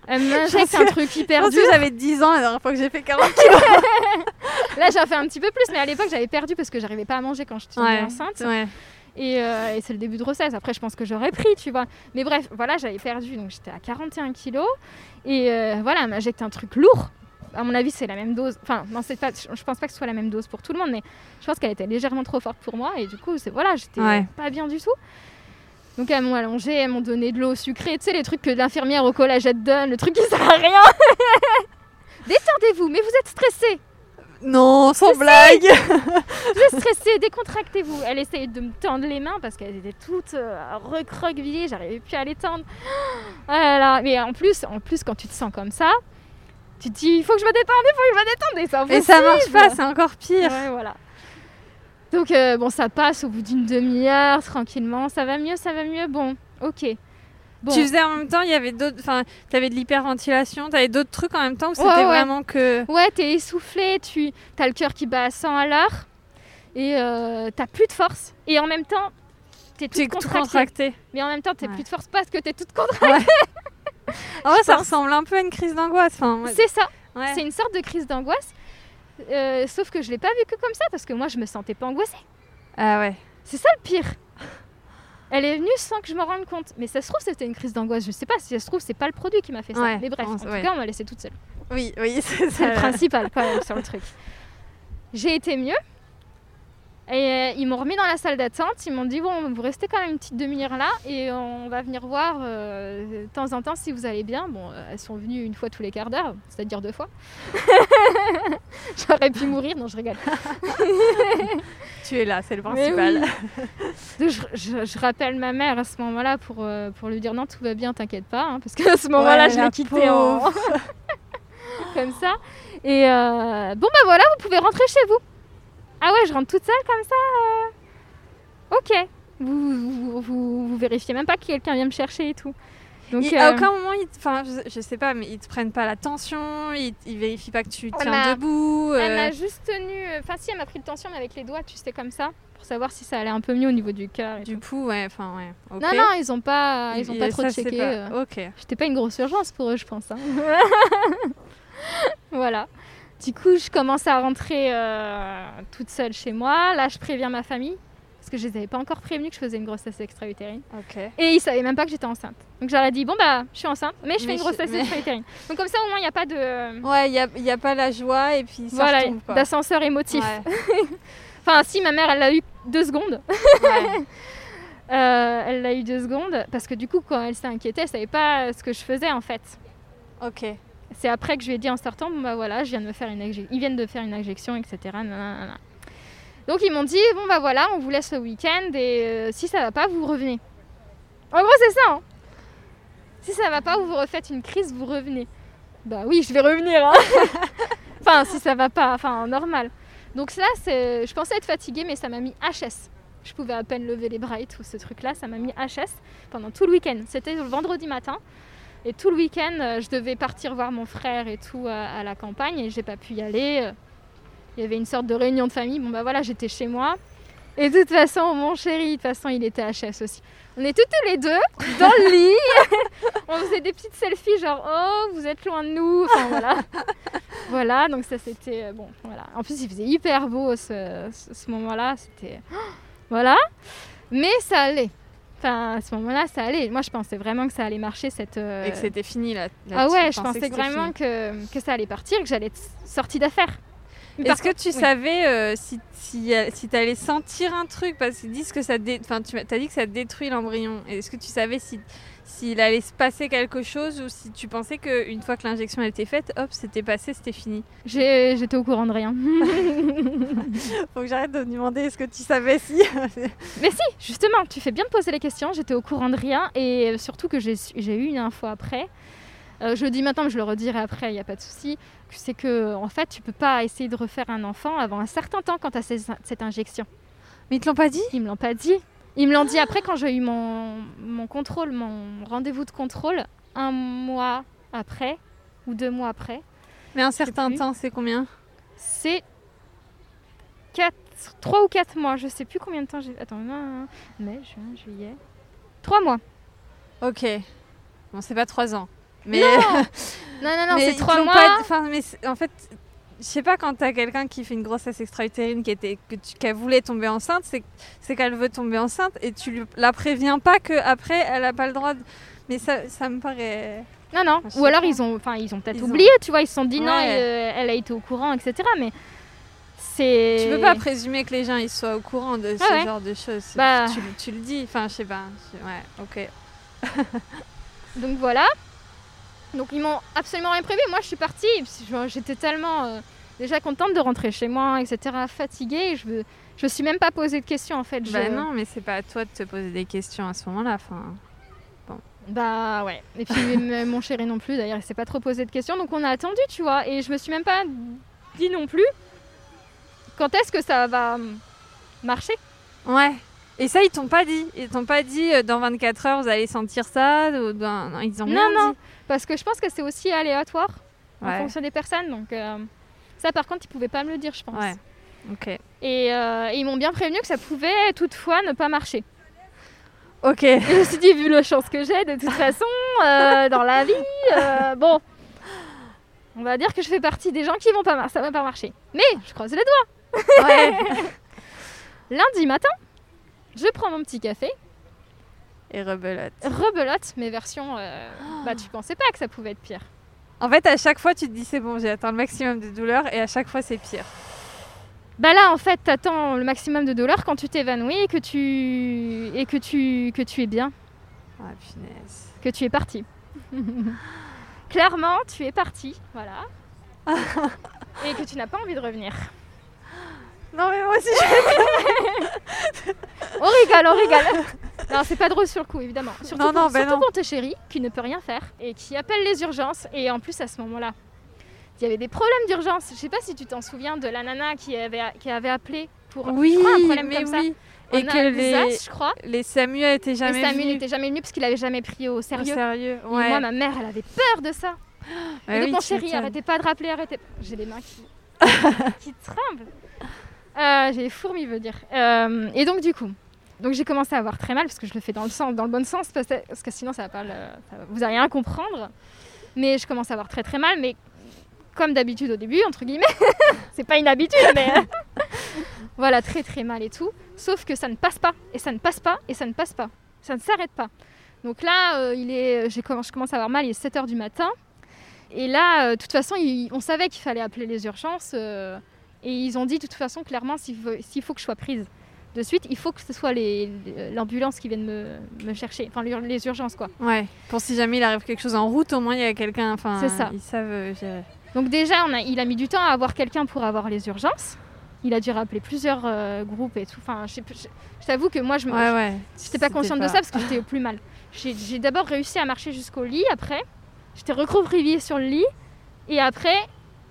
Speaker 2: Elle m'injecte un truc
Speaker 1: Je
Speaker 2: hyper
Speaker 1: pense
Speaker 2: dur.
Speaker 1: que j'avais 10 ans la dernière fois que j'ai fait 40 <laughs>
Speaker 2: Là, j'en fais un petit peu plus, mais à l'époque, j'avais perdu parce que j'arrivais pas à manger quand j'étais
Speaker 1: Ouais.
Speaker 2: enceinte.
Speaker 1: Ouais.
Speaker 2: Et, euh, et c'est le début de grossesse. Après, je pense que j'aurais pris, tu vois. Mais bref, voilà, j'avais perdu. Donc, j'étais à 41 kilos. Et euh, voilà, injecté un truc lourd. À mon avis, c'est la même dose. Enfin, non, c'est pas, je pense pas que ce soit la même dose pour tout le monde, mais je pense qu'elle était légèrement trop forte pour moi. Et du coup, c'est voilà, j'étais
Speaker 1: Ouais.
Speaker 2: pas bien du tout. Donc, elles m'ont allongée, elles m'ont donné de l'eau sucrée. Tu sais, les trucs que l'infirmière au collège elle te donne, le truc qui sert à rien. <laughs> Détendez-vous, mais vous êtes stressé.
Speaker 1: Non, sans blague <laughs>
Speaker 2: Vous êtes stressé, <laughs> décontractez-vous. Elle essayait de me tendre les mains parce qu'elles étaient toutes euh, recroquevillées, j'arrivais plus à les tendre. <gasps> Ah là là. Mais en plus, en plus, quand tu te sens comme ça, tu te dis il faut que je me détende, il faut que je me détende. Et, c'est
Speaker 1: Et ça marche pas, c'est encore pire.
Speaker 2: Ouais, voilà. Donc euh, bon, ça passe au bout d'une demi-heure, tranquillement. Ça va mieux, ça va mieux? Bon, ok. Bon.
Speaker 1: Tu faisais en même temps, il y avait d'autres. Enfin, t'avais de l'hyperventilation, t'avais d'autres trucs en même temps ou c'était
Speaker 2: Ouais, ouais.
Speaker 1: vraiment que.
Speaker 2: Ouais, t'es essoufflé, tu as le cœur qui bat à 100 à l'heure et euh, t'as plus de force. Et en même temps, t'es
Speaker 1: es
Speaker 2: toute
Speaker 1: tout
Speaker 2: contractée.
Speaker 1: contracté.
Speaker 2: Mais en même temps, t'as
Speaker 1: Ouais.
Speaker 2: plus de force parce que t'es toute contractée. <laughs>
Speaker 1: En vrai, ça
Speaker 2: pense.
Speaker 1: ressemble un peu à une crise d'angoisse. Enfin.
Speaker 2: C'est ça, c'est une sorte de crise d'angoisse. Euh, sauf que je l'ai pas vécu comme ça parce que moi, je me sentais pas angoissée.
Speaker 1: Ah ouais.
Speaker 2: C'est ça le pire. Elle est venue sans que je me rende compte. Mais ça se trouve, c'était une crise d'angoisse. Je sais pas si ça se trouve, c'est pas le produit qui m'a fait ça.
Speaker 1: Ouais,
Speaker 2: Mais bref,
Speaker 1: on-
Speaker 2: en tout
Speaker 1: ouais.
Speaker 2: cas, on m'a laissé toute seule.
Speaker 1: Oui, oui, <laughs> c'est
Speaker 2: C'est le
Speaker 1: ça.
Speaker 2: principal quand même sur le truc. J'ai été mieux. Et euh, ils m'ont remis dans la salle d'attente. Ils m'ont dit bon, vous restez quand même une petite demi-heure là et on va venir voir euh, de temps en temps si vous allez bien. Bon, euh, elles sont venues une fois tous les quarts d'heure, c'est-à-dire deux fois. <laughs> J'aurais pu mourir, non, je rigole. <laughs>
Speaker 1: Tu es là, c'est le principal. <laughs>
Speaker 2: Donc, je, je- je rappelle ma mère à ce moment-là pour, pour lui dire non, tout va bien, t'inquiète pas. hein, parce qu'à ce moment-là,
Speaker 1: Ouais,
Speaker 2: je
Speaker 1: la
Speaker 2: l'ai quitté en... comme ça. Et euh, bon, bah voilà, vous pouvez rentrer chez vous. Ah ouais, je rentre toute seule comme ça euh, Ok. Vous, vous, vous, vous vérifiez même pas que quelqu'un vient me chercher et tout. Donc,
Speaker 1: à
Speaker 2: euh,
Speaker 1: aucun moment, enfin, je, je sais pas, mais ils te prennent pas la tension, ils, ils vérifient pas que tu tiens debout.
Speaker 2: Elle
Speaker 1: euh,
Speaker 2: m'a juste tenu. Enfin, si, elle m'a pris le tension, mais avec les doigts, tu sais, comme ça, pour savoir si ça allait un peu mieux au niveau du cœur.
Speaker 1: Du coup, ouais, enfin, ouais.
Speaker 2: Non, non, ils ont pas, ils ont
Speaker 1: Il-
Speaker 2: pas trop
Speaker 1: ça,
Speaker 2: checké.
Speaker 1: pas-
Speaker 2: euh.
Speaker 1: Ok.
Speaker 2: J'étais pas une grosse urgence pour eux, je pense. hein. <laughs> <laughs> voilà. Du coup, je commence à rentrer euh, toute seule chez moi. Là, je préviens ma famille. Parce que je les avais pas encore prévenus que je faisais une grossesse extra-utérine. Et ils savaient même pas que j'étais enceinte. Donc j'aurais dit, bon bah, je suis enceinte, mais je fais
Speaker 1: Mais
Speaker 2: une grossesse
Speaker 1: mais-
Speaker 2: extra-utérine. Donc comme ça, au moins, il n'y a pas de...
Speaker 1: Ouais, il n'y a, y a pas la joie et puis ça
Speaker 2: voilà, d'ascenseur émotif.
Speaker 1: Ouais. <laughs>
Speaker 2: Enfin, si, ma mère, elle l'a eu deux secondes.
Speaker 1: Ouais. <laughs>
Speaker 2: Euh, elle l'a eu deux secondes. Parce que du coup, quand elle s'est inquiétée, elle savait pas ce que je faisais, en fait.
Speaker 1: Ok.
Speaker 2: C'est après que je lui ai dit en sortant, bah voilà, je viens de faire une. Ils viennent de faire une injection, etc. Donc ils m'ont dit, bon bah voilà, on vous laisse le week-end et euh, si ça va pas, vous revenez. En gros, c'est ça. hein. Si ça va pas, vous vous refaites une crise, vous revenez. Bah oui, je vais revenir. hein. <laughs> enfin, si ça va pas, enfin normal. Donc là, c'est, je pensais être fatiguée, mais ça m'a mis HS. Je pouvais à peine lever les bras et tout ce truc-là, ça m'a mis HS pendant tout le week-end. C'était le vendredi matin. Et tout le week-end, euh, je devais partir voir mon frère et tout à, à la campagne et j'ai pas pu y aller. Euh, Il y avait une sorte de réunion de famille. Bon bah voilà, j'étais chez moi. Et de toute façon, mon chéri, de toute façon, il était HS aussi. On était tous les deux dans le lit. <laughs> On faisait des petites selfies genre oh vous êtes loin de nous. Enfin voilà. <laughs> voilà donc ça c'était euh, bon voilà. En plus il faisait hyper beau ce moment-là. C'était <gasps> voilà. Mais ça allait. Enfin à ce moment-là ça allait. Moi je pensais vraiment que ça allait marcher cette. euh,
Speaker 1: Et que c'était fini là.
Speaker 2: ah ouais, je pensais vraiment que, que ça allait partir, que j'allais être sortie d'affaires.
Speaker 1: Est-ce que tu
Speaker 2: oui.
Speaker 1: savais euh, si, si, euh, si tu allais sentir un truc? Parce qu'ils disent que ça. dé- Enfin, tu as dit que ça détruit l'embryon. Est-ce que tu savais si s'il allait se passer quelque chose ou si tu pensais qu'une fois que l'injection a été faite, hop, c'était passé, c'était fini
Speaker 2: J'étais au courant de rien. <laughs>
Speaker 1: Faut que j'arrête de me demander est-ce que tu savais si. <laughs>
Speaker 2: Mais si, justement, tu fais bien de poser les questions. J'étais au courant de rien et surtout que j'ai eu une info après. Euh, je le dis maintenant, mais je le redirai après, il n'y a pas de souci. C'est que, en fait, tu peux pas essayer de refaire un enfant avant un certain temps quand tu as cette injection.
Speaker 1: Mais ils te l'ont pas dit?
Speaker 2: Ils me l'ont pas dit. Ils me l'ont dit après quand j'ai eu mon, mon contrôle, mon rendez-vous de contrôle, un mois après ou deux mois après.
Speaker 1: Mais un certain temps, c'est combien?
Speaker 2: C'est 4, 3 ou 4 mois, je sais plus combien de temps j'ai. Attends, non, mai, juin, juillet. 3 mois.
Speaker 1: Ok. Bon, c'est pas trois ans. Mais,
Speaker 2: Non, <laughs> non, non, c'est
Speaker 1: ils te
Speaker 2: 3
Speaker 1: l'ont
Speaker 2: mois.
Speaker 1: pas- Enfin, mais en fait, je sais pas, quand t'as quelqu'un qui fait une grossesse extra-utérine qui était, que tu, qu'elle voulait tomber enceinte, c'est, c'est qu'elle veut tomber enceinte et tu lui- la préviens pas qu'après elle a pas le droit de... Mais ça, ça me paraît...
Speaker 2: Non, non. Ou alors
Speaker 1: pas.
Speaker 2: ils ont, enfin, ils ont peut-être
Speaker 1: Ils ont-
Speaker 2: oublié, tu vois. Ils se sont dit non,
Speaker 1: Ouais.
Speaker 2: euh, elle a été au courant, etc. Mais c'est.
Speaker 1: Tu peux pas présumer que les gens ils soient au courant de ce
Speaker 2: Ah ouais.
Speaker 1: genre de choses.
Speaker 2: Bah.
Speaker 1: Tu, le- tu le dis, enfin je sais pas. Ouais, ok. <laughs>
Speaker 2: Donc voilà. Donc ils m'ont absolument rien prévu. Moi je suis partie. J'étais tellement euh, déjà contente de rentrer chez moi, etc. Fatiguée. Je me, je suis même pas posé de questions en fait. Je-
Speaker 1: Bah non, mais c'est pas à toi de te poser des questions à ce moment-là. Enfin,
Speaker 2: Bah ouais. Et puis <laughs> mon chéri non plus d'ailleurs, il s'est pas trop posé de questions. Donc on a attendu, tu vois. Et je me suis même pas dit non plus quand est-ce que ça va marcher?
Speaker 1: ouais. Et ça ils t'ont pas dit. Ils t'ont pas dit euh, dans 24 heures vous allez sentir ça. ou dans- non, ils ont
Speaker 2: non.
Speaker 1: dit.
Speaker 2: Parce que je pense que c'est aussi aléatoire en fonction des personnes. Donc euh, ça par contre ils pouvaient pas me le dire, je pense.
Speaker 1: Ouais. Ok.
Speaker 2: Et, euh, et ils m'ont bien prévenu que ça pouvait toutefois ne pas marcher.
Speaker 1: Ok.
Speaker 2: Et <laughs> je me suis dit, vu la chance que j'ai, de toute <laughs> façon, euh, dans la vie, bon, on va dire que je fais partie des gens qui vont pas ça va pas marcher. Mais je croise les doigts.
Speaker 1: Ouais. <laughs>
Speaker 2: Lundi matin, je prends mon petit café,
Speaker 1: Et rebelote.
Speaker 2: rebelote mes versions. euh, bah, tu pensais pas que ça pouvait être pire.
Speaker 1: En fait, à chaque fois, tu te dis c'est bon, j'ai atteint le maximum de douleur, et à chaque fois, c'est pire.
Speaker 2: Bah là, en fait, t'attends le maximum de douleur quand tu t'évanouis et que tu et que tu que tu es bien,
Speaker 1: Ah, punaise.
Speaker 2: que tu es parti. <laughs> Clairement, tu es parti, voilà. <laughs> et que tu n'as pas envie de revenir.
Speaker 1: Non, mais moi aussi, je... <laughs>
Speaker 2: On rigole, on rigole. Non, c'est pas drôle sur le coup, évidemment. Surtout,
Speaker 1: Non,
Speaker 2: pour,
Speaker 1: ben
Speaker 2: surtout
Speaker 1: non.
Speaker 2: pour tes chéris, qui ne peut rien faire et qui appelle les urgences. Et en plus, à ce moment-là, il y avait des problèmes d'urgence. Je sais pas si tu t'en souviens de la nana qui avait, qui avait appelé pour
Speaker 1: Oui,
Speaker 2: je crois, un problème
Speaker 1: mais
Speaker 2: comme ça.
Speaker 1: oui.
Speaker 2: En
Speaker 1: Et que les,
Speaker 2: Alsace, je crois.
Speaker 1: les SAMU étaient
Speaker 2: Et
Speaker 1: jamais
Speaker 2: Samuel
Speaker 1: venus.
Speaker 2: n'était jamais venu parce qu'il avait jamais pris au
Speaker 1: Au
Speaker 2: sérieux.
Speaker 1: sérieux.
Speaker 2: Et
Speaker 1: Ouais.
Speaker 2: moi, ma mère, elle avait peur de ça.
Speaker 1: Ouais,
Speaker 2: et donc, mon chéri, arrêtez pas de rappeler, arrêtez. J'ai les mains qui, <laughs> qui tremblent. Euh, j'ai les fourmis, veut dire. Euh, et donc, du coup, donc j'ai commencé à avoir très mal parce que je le fais dans le bon sens, parce que, sinon, ça va pas vous allez rien comprendre. Mais je commence à avoir très très mal, mais comme d'habitude au début, entre guillemets, <laughs> c'est pas une habitude, mais <laughs> voilà, très très mal et tout. Sauf que ça ne passe pas, et ça ne passe pas, et ça ne passe pas. Ça ne s'arrête pas. Donc là, euh, il est, je commence à avoir mal, il est 7h du matin. Et là, euh, de toute façon, on savait qu'il fallait appeler les urgences. Et ils ont dit de toute façon, clairement, s'il faut, s'il faut que je sois prise de suite, il faut que ce soit l'ambulance qui vienne me, me chercher. Enfin, les urgences, quoi.
Speaker 1: Ouais. Pour si jamais il arrive quelque chose en route, au moins il y a quelqu'un. Enfin,
Speaker 2: C'est ça.
Speaker 1: Ils savent euh, gérer.
Speaker 2: Donc déjà, on a, il a mis du temps à avoir quelqu'un pour avoir les urgences. Il a dû rappeler plusieurs euh, groupes et tout. Enfin, je, t'avoue que moi, je me,
Speaker 1: Ouais,
Speaker 2: pas consciente de ça parce que j'étais au plus mal. J'ai j'ai d'abord réussi à marcher jusqu'au lit après. J'étais recroquevillée sur le lit. Et après,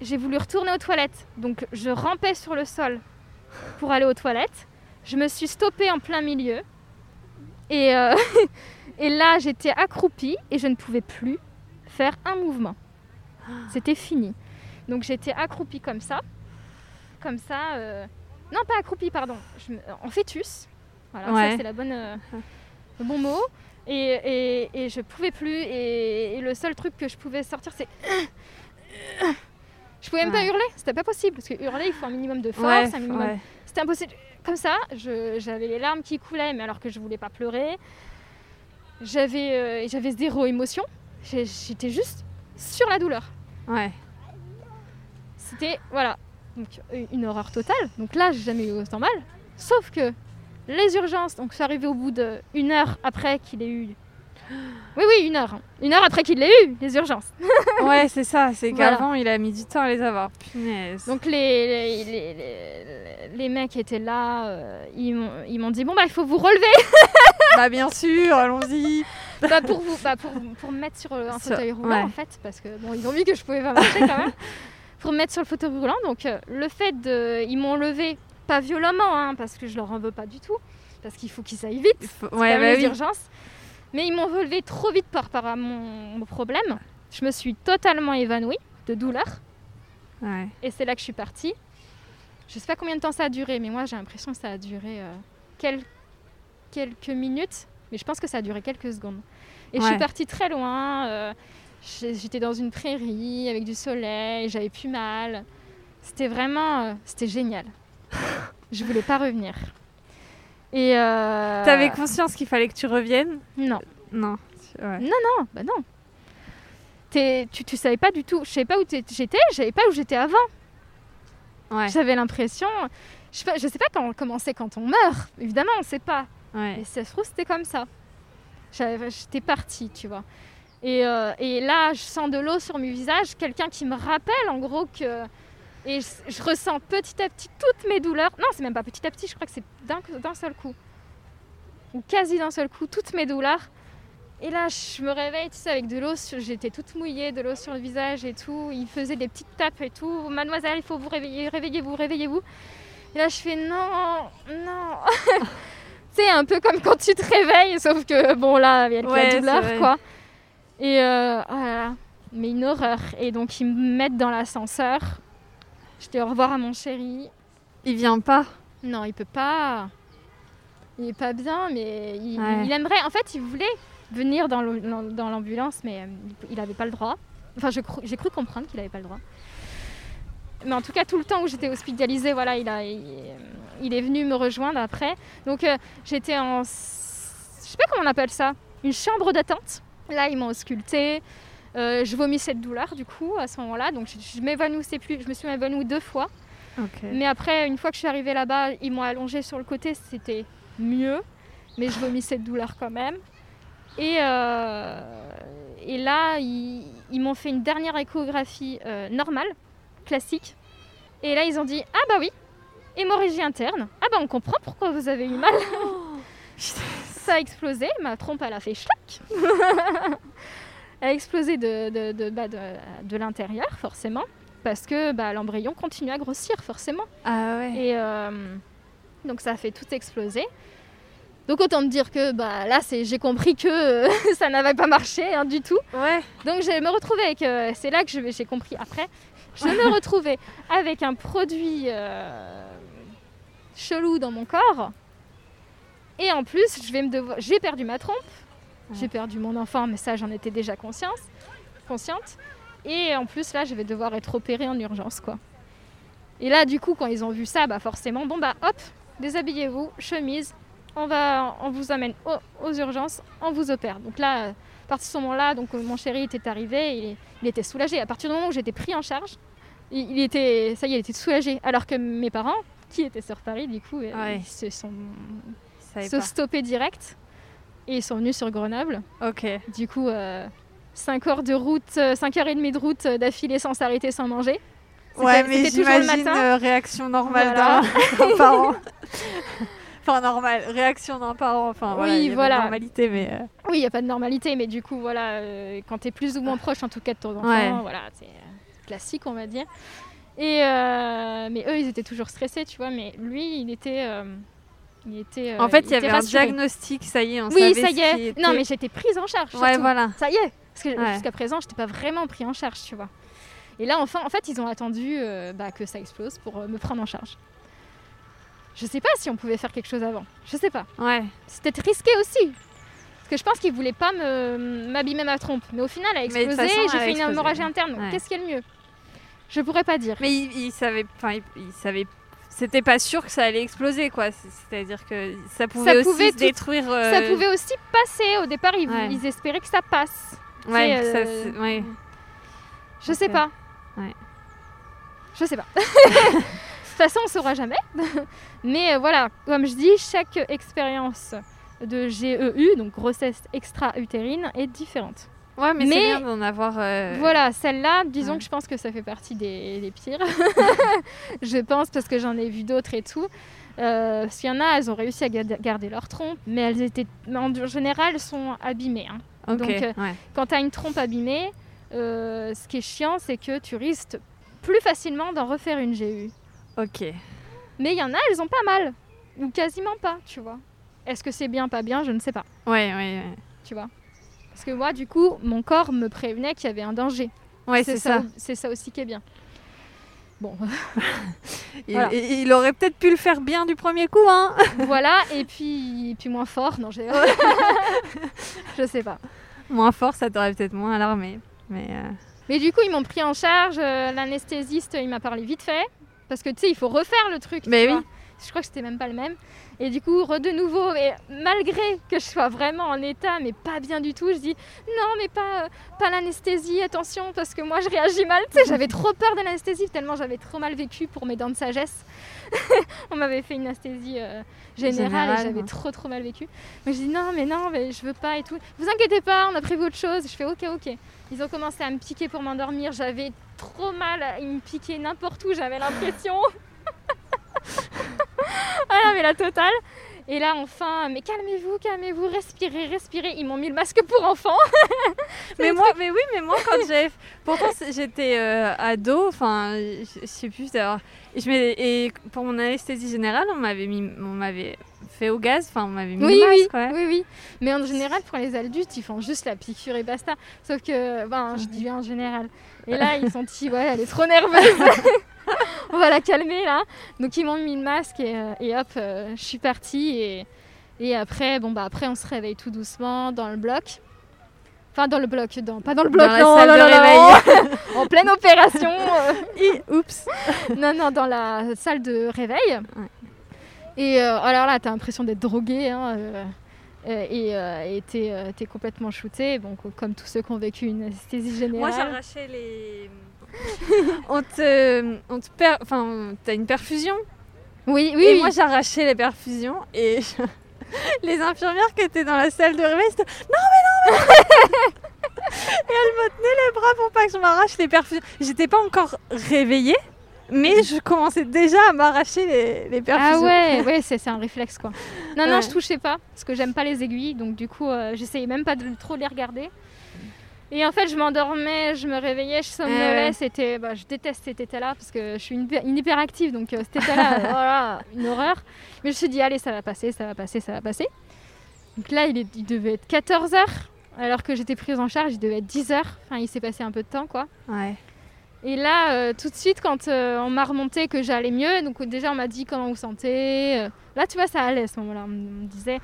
Speaker 2: j'ai voulu retourner aux toilettes. Donc je rampais sur le sol pour aller aux toilettes. Je me suis stoppée en plein milieu. Et, euh, <laughs> et là, j'étais accroupie et je ne pouvais plus faire un mouvement. C'était fini. Donc j'étais accroupie comme ça. Comme ça. euh, Non, pas accroupie, pardon. Je me- En fêtus. Voilà,
Speaker 1: Ouais.
Speaker 2: ça c'est la bonne, euh, le bon mot. Et, et, et je pouvais plus. Et, et le seul truc que je pouvais sortir, c'est. <clears throat> Je pouvais même pas hurler, c'était pas possible. Parce que hurler, il faut un minimum de force,
Speaker 1: Ouais,
Speaker 2: un minimum
Speaker 1: ouais.
Speaker 2: c'était impossible. Comme ça, je- j'avais les larmes qui coulaient, mais alors que je voulais pas pleurer. J'avais euh, j'avais zéro émotion. J'étais juste sur la douleur.
Speaker 1: Ouais.
Speaker 2: C'était, voilà, donc euh, une horreur totale. Donc là, j'ai jamais eu autant mal. Sauf que les urgences, donc c'est arrivé au bout d'une heure après qu'il ait eu. Oui, oui, une heure. Une heure après qu'il l'ait eu, les urgences. <laughs>
Speaker 1: Ouais, c'est ça. C'est
Speaker 2: Voilà.
Speaker 1: qu'avant, il a mis du temps à les avoir. Punaise.
Speaker 2: Donc les, les, les, les- les mecs étaient là, euh, ils m'ont dit bon bah il faut vous relever <laughs>
Speaker 1: bah, bien sûr, allons-y. <laughs>
Speaker 2: bah, pour, vous, bah, pour, pour me mettre sur un
Speaker 1: Sur-
Speaker 2: fauteuil roulant
Speaker 1: ouais.
Speaker 2: en fait, parce que bon, ils ont vu que je pouvais pas marcher quand même, pour me mettre sur le fauteuil roulant. Donc euh, le fait de. Ils m'ont levé, pas violemment, hein, parce que je leur en veux pas du tout, parce qu'il faut qu'ils aillent vite,
Speaker 1: Il faut- Ouais, bah
Speaker 2: les
Speaker 1: oui.
Speaker 2: urgences. Mais ils m'ont relevé trop vite par rapport à mon, mon problème. Je me suis totalement évanouie de douleur,
Speaker 1: Ouais.
Speaker 2: et c'est là que je suis partie. Je sais pas combien de temps ça a duré, mais moi j'ai l'impression que ça a duré euh, quel- quelques minutes, mais je pense que ça a duré quelques secondes. Et je suis partie très loin. euh, J'étais dans une prairie avec du soleil, j'avais plus mal. C'était vraiment, euh, c'était génial. <laughs> je voulais pas revenir. Et euh...
Speaker 1: T'avais conscience qu'il fallait que tu reviennes
Speaker 2: Non,
Speaker 1: Non. Ouais.
Speaker 2: non, bah non. T'es- tu, tu savais pas du tout. Je savais pas où j'étais. Je savais pas où j'étais avant.
Speaker 1: Ouais.
Speaker 2: J'avais l'impression. Je sais pas, je sais pas quand, comment c'est quand on meurt. Évidemment, on sait pas.
Speaker 1: Ouais.
Speaker 2: Et ça se trouve, c'était comme ça. J'étais partie, tu vois. Et, euh, et là, je sens de l'eau sur mon visage, quelqu'un qui me rappelle en gros que. Et je, je ressens petit à petit toutes mes douleurs. Non, c'est même pas petit à petit, je crois que c'est d'un seul coup. Ou quasi d'un seul coup, toutes mes douleurs. Et là, je me réveille, tu sais, avec de l'eau, j'étais toute mouillée, de l'eau sur le visage et tout. Il faisait des petites tapes et tout. Mademoiselle, il faut vous réveiller, réveillez-vous, réveillez-vous. Et là, je fais non, non. <laughs> c'est un peu comme quand tu te réveilles, sauf que bon, là, il y a
Speaker 1: Ouais,
Speaker 2: la douleur, quoi. Et euh, oh mais une horreur. Et donc, ils me mettent dans l'ascenseur. Je dis au revoir à mon chéri.
Speaker 1: Il vient pas.
Speaker 2: Non, il peut pas. Il est pas bien, mais il,
Speaker 1: Ouais.
Speaker 2: il aimerait. En fait, il voulait venir dans l'ambulance, mais euh, il n'avait pas le droit. Enfin, cru- j'ai cru comprendre qu'il n'avait pas le droit. Mais en tout cas, tout le temps où j'étais hospitalisée, voilà, il, a, il, il est venu me rejoindre après. Donc, euh, j'étais en. Je sais pas comment on appelle ça. Une chambre d'attente. Là, ils m'ont auscultée. Euh, je vomissais de douleur, du coup, à ce moment-là. Donc, je, je m'évanouissais plus. Je me suis évanouie deux fois. Mais après, une fois que je suis arrivée là-bas, ils m'ont allongée sur le côté, c'était mieux, mais je vomissais de douleur quand même. Et, euh, et là, ils, ils m'ont fait une dernière échographie euh, normale, classique. Et là, ils ont dit Ah bah oui, hémorragie interne. Ah bah on comprend pourquoi vous avez eu mal. <laughs> Ça a explosé, ma trompe elle a fait choc. <laughs> a explosé de, de, de, bah, de- de l'intérieur, forcément, parce que bah, l'embryon continue à grossir, forcément.
Speaker 1: Ah ouais.
Speaker 2: Et euh, donc ça a fait tout exploser. Donc autant me dire que bah, là, c'est, j'ai compris que euh, <laughs> ça n'avait pas marché hein, du tout.
Speaker 1: Ouais.
Speaker 2: Donc je me retrouvais avec, euh, c'est là que j'ai compris après, je me retrouvais <laughs> avec un produit euh, chelou dans mon corps. Et en plus, je vais me devoir, j'ai perdu ma trompe, j'ai perdu mon enfant, mais ça j'en étais déjà conscience, consciente. Et en plus là, je vais devoir être opérée en urgence quoi. Et là, du coup, quand ils ont vu ça, bah forcément, bon bah hop, déshabillez-vous, chemise, on va, on vous amène aux, aux urgences, on vous opère. Donc là, euh, à partir de ce moment-là, donc euh, mon chéri était arrivé, il, il était soulagé. À partir du moment où j'étais pris en charge, il, il était, ça y est, il était soulagé. Alors que mes parents, qui étaient sur Paris, du coup, euh,
Speaker 1: Ouais.
Speaker 2: ils se sont stoppés direct et ils sont venus sur Grenoble.
Speaker 1: Ok.
Speaker 2: Du coup, 5 heures de route, 5 heures et demie de route euh, d'affilée sans s'arrêter, sans manger.
Speaker 1: Ouais, mais j'imagine euh, réaction normale
Speaker 2: Voilà. <laughs>
Speaker 1: d'un parent. <laughs> enfin, normale. Réaction d'un parent. Enfin, voilà.
Speaker 2: Oui,
Speaker 1: il y a pas de
Speaker 2: voilà.
Speaker 1: normalité, mais. euh,
Speaker 2: Oui, il n'y a pas de normalité, mais du coup, voilà, euh, quand tu es plus ou moins proche, en tout cas, de ton enfant,
Speaker 1: Ouais.
Speaker 2: voilà, c'est euh, classique, on va dire. Et, euh, mais eux, ils étaient toujours stressés, tu vois, mais lui, il était. Il était euh,
Speaker 1: en fait, il y avait un diagnostic, ça y est, on
Speaker 2: Oui,
Speaker 1: savait
Speaker 2: ça y est.
Speaker 1: était.
Speaker 2: Non, mais j'étais prise en charge.
Speaker 1: Ouais,
Speaker 2: surtout.
Speaker 1: voilà.
Speaker 2: Ça y est. Parce que
Speaker 1: Ouais.
Speaker 2: jusqu'à présent, je n'étais pas vraiment pris en charge, tu vois. Et là, enfin, en fait, ils ont attendu euh, bah, que ça explose pour euh, me prendre en charge. Je sais pas si on pouvait faire quelque chose avant. Je sais pas.
Speaker 1: Ouais.
Speaker 2: C'était risqué aussi. Parce que je pense qu'ils voulaient pas me- m'abîmer ma trompe. Mais au final, elle a explosé. J'ai fait une hémorragie interne.
Speaker 1: Ouais.
Speaker 2: qu'est-ce qui est le mieux? Je pourrais pas dire.
Speaker 1: Mais il, il savait. Enfin, il, il savait. C'était pas sûr que ça allait exploser, quoi. C'est- C'est-à-dire que ça pouvait aussi
Speaker 2: pouvait
Speaker 1: se
Speaker 2: tout-
Speaker 1: détruire. euh,
Speaker 2: Ça pouvait aussi passer. Au départ, ils,
Speaker 1: Ouais.
Speaker 2: ils espéraient que ça passe.
Speaker 1: Ouais,
Speaker 2: c'est,
Speaker 1: ça,
Speaker 2: euh,
Speaker 1: ouais.
Speaker 2: Je sais pas.
Speaker 1: Ouais.
Speaker 2: Je sais pas. <laughs> De toute façon, on saura jamais. <laughs> Mais euh, voilà, comme je dis, chaque expérience de GEU, donc grossesse extra-utérine, est différente.
Speaker 1: Ouais, mais,
Speaker 2: Mais-
Speaker 1: c'est bien d'en avoir. euh,
Speaker 2: Voilà, celle-là, disons
Speaker 1: ouais.
Speaker 2: que je pense que ça fait partie des, des pires. <laughs> je pense parce que j'en ai vu d'autres et tout. Euh, parce qu'il y en a, elles ont réussi à garder- leur trompe, mais elles étaient, en général, sont abîmées. hein. Donc, euh,
Speaker 1: ouais.
Speaker 2: Quand tu as une trompe abîmée, euh, ce qui est chiant, c'est que tu risques plus facilement d'en refaire une GU.
Speaker 1: Ok.
Speaker 2: Mais il y en a, elles ont pas mal. Ou quasiment pas, tu vois. Est-ce que c'est bien, pas bien Je ne sais pas,
Speaker 1: Ouais, ouais, ouais.
Speaker 2: tu vois. Parce que moi, du coup, mon corps me prévenait qu'il y avait un danger.
Speaker 1: Ouais, c'est ça.
Speaker 2: C'est ça aussi qui est bien. Bon, <laughs>
Speaker 1: Il,
Speaker 2: Voilà.
Speaker 1: il- il aurait peut-être pu le faire bien du premier coup, hein. <laughs>
Speaker 2: voilà. Et puis, et puis moins fort. Non, j'ai... <laughs> je sais pas.
Speaker 1: Moins fort, ça t'aurait peut-être moins alarmé. Mais. euh,
Speaker 2: Mais du coup, ils m'ont pris en charge. euh, L'anesthésiste, il m'a parlé vite fait. Parce que tu sais, il faut refaire le truc.
Speaker 1: Mais oui.
Speaker 2: vois. Je crois que c'était même pas le même. Et du coup, de nouveau, et malgré que je sois vraiment en état, mais pas bien du tout, je dis non, mais pas, euh, pas l'anesthésie, attention, parce que moi je réagis mal. Tu sais, j'avais trop peur de l'anesthésie, tellement j'avais trop mal vécu pour mes dents de sagesse. <laughs> On m'avait fait une anesthésie euh, générale,
Speaker 1: Générale,
Speaker 2: et j'avais trop trop mal vécu. Mais je dis non, mais non, mais je veux pas et tout. Vous inquiétez pas, on a prévu autre chose. Je fais ok, ok. Ils ont commencé à me piquer pour m'endormir. J'avais trop mal. Ils me piquaient n'importe où. J'avais l'impression. <laughs> <laughs> non, mais la totale. Et là, enfin, mais calmez-vous, calmez-vous, respirez, respirez. Ils m'ont mis le masque pour enfants. <laughs>
Speaker 1: Mais moi, mais oui, mais moi quand j'ai, pourtant j'étais euh, ado, enfin, je sais plus d'ailleurs. Et, je et pour mon anesthésie générale, on m'avait mis, on m'avait fait au gaz, enfin, on m'avait mis
Speaker 2: Oui,
Speaker 1: le
Speaker 2: oui,
Speaker 1: masque, ouais.
Speaker 2: oui, oui. Mais en général, pour les adultes, ils font juste la piqûre et basta. Sauf que, ben, je dis bien en général. Et là, ils sont dit, ouais, elle est trop nerveuse. <laughs> <laughs> On va la calmer là. Donc ils m'ont mis le masque et, euh, et hop, euh, je suis partie. Et, et après, bon bah après, on se réveille tout doucement dans le bloc. Enfin, dans le bloc, dans, pas dans le bloc,
Speaker 1: Dans la
Speaker 2: non,
Speaker 1: salle
Speaker 2: non,
Speaker 1: de
Speaker 2: non,
Speaker 1: réveil. <laughs>
Speaker 2: en pleine opération. <laughs> euh,
Speaker 1: oups.
Speaker 2: non, non, dans la salle de réveil. Et euh, alors là, t'as l'impression d'être drogué. hein, et euh, t'es euh, complètement shooté. Bon, comme tous ceux qui ont vécu une anesthésie générale.
Speaker 1: Moi, j'arrachais les. <laughs> on te, on te per... enfin, t'as une perfusion.
Speaker 2: Oui, oui,
Speaker 1: et
Speaker 2: oui.
Speaker 1: moi, j'arrachais les perfusions et je- <laughs> les infirmières qui étaient dans la salle de réveil, c'était non mais non mais. <laughs> et elles me tenaient les bras pour pas que je m'arrache les perfusions. J'étais pas encore réveillée, mais je commençais déjà à m'arracher les, les
Speaker 2: Ah
Speaker 1: perfusions.
Speaker 2: ouais, ouais c'est un réflexe quoi. Non, non, je touchais pas parce que j'aime pas les aiguilles, donc du coup, euh, j'essayais même pas de trop les regarder. Et en fait, je m'endormais, je me réveillais, je somnolais.
Speaker 1: Ouais.
Speaker 2: C'était, bah, je déteste cet état-là parce que je suis une, une hyperactive, donc euh, cet état-là, euh, <laughs> voilà, une horreur. Mais je me suis dit, allez, ça va passer, ça va passer, ça va passer. Donc là, il, est- il devait être 14 h alors que j'étais prise en charge, il devait être 10 h Enfin, il s'est passé un peu de temps, quoi.
Speaker 1: Ouais.
Speaker 2: Et là, euh, tout de suite, quand euh, on m'a remonté que j'allais mieux, donc euh, déjà on m'a dit comment vous sentez. euh, là, tu vois, ça allait à ce moment-là. On me on me disait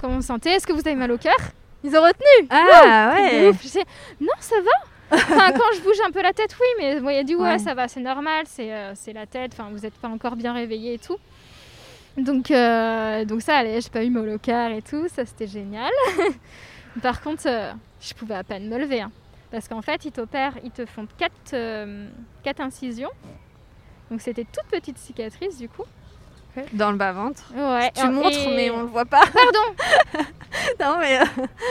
Speaker 2: comment vous sentez, est-ce que vous avez mal au cœur? Ils ont retenu.
Speaker 1: Ah ouais.
Speaker 2: ouf. Je disais, non, ça va. Enfin, quand je bouge un peu la tête, oui, mais bon, il a dit ouais,
Speaker 1: Ouais.
Speaker 2: ça va, c'est normal, c'est euh, la tête. Enfin, vous n'êtes pas encore bien réveillé et tout. Donc, euh, donc ça allait, j'ai pas eu mal au et tout, ça c'était génial. <laughs> Par contre, euh, je pouvais à peine me lever. hein. parce qu'en fait, ils t'opèrent, ils te font quatre, quatre incisions. Donc c'était toute petite cicatrice du coup.
Speaker 1: Dans le bas-ventre.
Speaker 2: Ouais.
Speaker 1: Tu montres,
Speaker 2: et-
Speaker 1: mais on le voit pas.
Speaker 2: Pardon. <laughs>
Speaker 1: non, mais euh,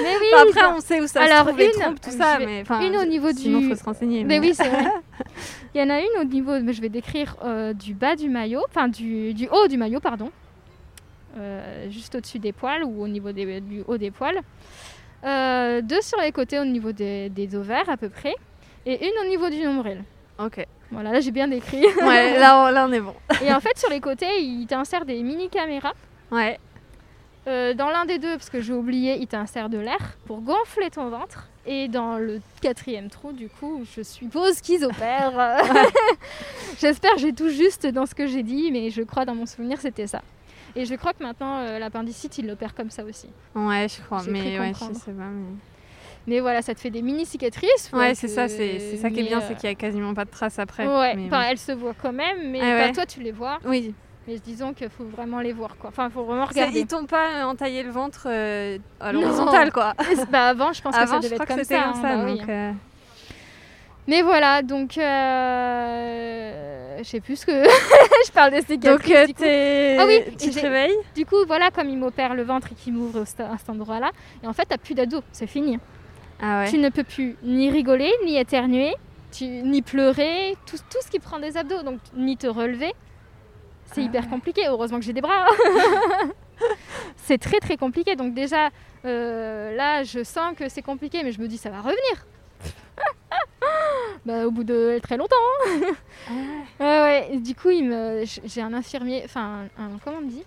Speaker 2: Mais oui.
Speaker 1: enfin, après, on sait où ça
Speaker 2: Alors,
Speaker 1: se trouve, les
Speaker 2: une,
Speaker 1: trompes, tout ça.
Speaker 2: vais-
Speaker 1: Mais,
Speaker 2: une au niveau
Speaker 1: Sinon,
Speaker 2: du-
Speaker 1: faut se renseigner.
Speaker 2: Mais oui, c'est vrai. <laughs> Il y en a une au niveau, mais je vais décrire euh, du bas du maillot, enfin du, du haut du maillot, pardon. Euh, juste au-dessus des poils ou au niveau des- du haut des poils. Deux sur les côtés au niveau des, des ovaires à peu près. Et une au niveau du nombril.
Speaker 1: Ok.
Speaker 2: Voilà, là j'ai bien décrit.
Speaker 1: Ouais, là, on, là, on est bon.
Speaker 2: Et en fait, sur les côtés, il t'insère des mini caméras.
Speaker 1: Ouais.
Speaker 2: Euh, dans l'un des deux, parce que j'ai oublié, il t'insère de l'air pour gonfler ton ventre. Et dans le quatrième trou, du coup, je suppose qu'ils opèrent. <laughs> <laughs> J'espère j'ai tout juste dans ce que j'ai dit, mais je crois dans mon souvenir c'était ça. Et je crois que maintenant euh, l'appendicite il l'opère comme ça aussi.
Speaker 1: Ouais, je crois. Mais ouais, je sais pas. Mais...
Speaker 2: Mais voilà, ça te fait des mini cicatrices.
Speaker 1: Ouais, c'est ça, c'est c'est ça qui est bien,
Speaker 2: euh,
Speaker 1: c'est qu'il y a quasiment pas de traces après.
Speaker 2: Ouais,
Speaker 1: mais-
Speaker 2: enfin, elles se voient quand même, mais
Speaker 1: Ah
Speaker 2: toi tu les vois.
Speaker 1: Oui.
Speaker 2: Mais disons qu'il faut vraiment les voir quoi. Enfin, il faut vraiment regarder.
Speaker 1: Ils t'ont pas entaillé le ventre euh, à l'horizontale, quoi. <laughs>
Speaker 2: bah, avant, je pense
Speaker 1: Avant,
Speaker 2: que ça devait être comme
Speaker 1: c'était
Speaker 2: ça. hein,
Speaker 1: ça.
Speaker 2: bah oui.
Speaker 1: euh,
Speaker 2: Mais voilà, donc euh, je sais plus ce que <laughs> je parle des cicatrices.
Speaker 1: Donc, euh,
Speaker 2: du coup. Ah oui,
Speaker 1: tu te réveilles?
Speaker 2: Du coup, voilà, comme il m'opère le ventre et qu'il m'ouvre à cet endroit-là, et en fait, t'as plus d'ado, c'est fini.
Speaker 1: Ah ouais.
Speaker 2: Tu ne peux plus ni rigoler, ni éternuer, tu, ni pleurer, tout, tout ce qui prend des abdos, donc ni te relever. C'est
Speaker 1: Ah
Speaker 2: hyper compliqué, heureusement que j'ai des bras. <laughs> c'est très très compliqué, donc déjà, euh, là, je sens que c'est compliqué, mais je me dis, ça va revenir. <laughs> bah, au bout de très longtemps. hein.
Speaker 1: Ah
Speaker 2: Ouais, <laughs> du coup, il me... j'ai un infirmier, enfin, un, comment on dit?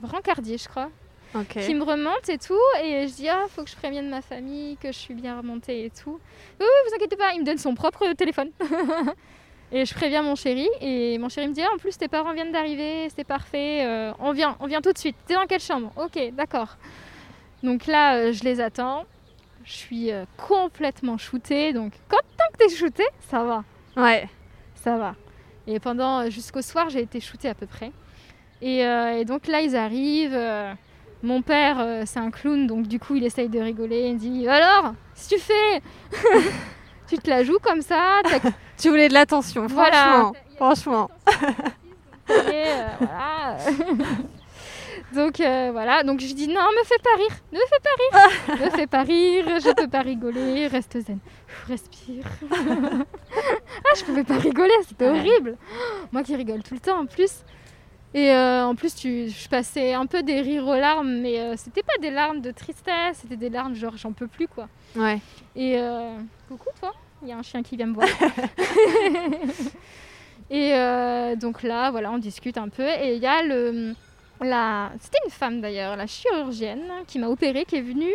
Speaker 2: Brancardier, je crois Qui me remonte et tout. Et je dis, ah, faut que je prévienne ma famille, que je suis bien remontée et tout. Oui, oui, vous inquiétez pas, il me donne son propre téléphone. <laughs> et je préviens mon chéri. Et mon chéri me dit, ah, en plus, tes parents viennent d'arriver, c'est parfait. euh, on vient, on vient tout de suite. T'es dans quelle chambre? Ok, d'accord. Donc là, euh, je les attends. Je suis euh, complètement shootée. Donc, quand tant que t'es shootée, ça va.
Speaker 1: Ouais.
Speaker 2: Ça va. Et pendant jusqu'au soir, j'ai été shootée à peu près. Et, et donc là, ils arrivent. Mon père, c'est un clown, donc du coup, il essaye de rigoler. Il dit Alors, si tu fais <laughs> Tu te la joues comme ça <laughs>
Speaker 1: Tu voulais de l'attention, franchement. Franchement.
Speaker 2: voilà. <laughs> Donc euh, voilà, donc je dis non, me fais pas rire, ne me fais pas rire, me fais pas rire, je peux pas rigoler, reste zen, respire. ah, je pouvais pas rigoler, c'était horrible. Moi qui rigole tout le temps en plus. Et euh, en plus, tu, je passais un peu des rires aux larmes, mais euh, c'était pas des larmes de tristesse, c'était des larmes genre j'en peux plus quoi.
Speaker 1: Ouais.
Speaker 2: Et coucou toi, il y a un chien qui vient me voir. <laughs> et donc là, voilà, on discute un peu et il y a le c'était une femme d'ailleurs, la chirurgienne qui m'a opérée, qui est venue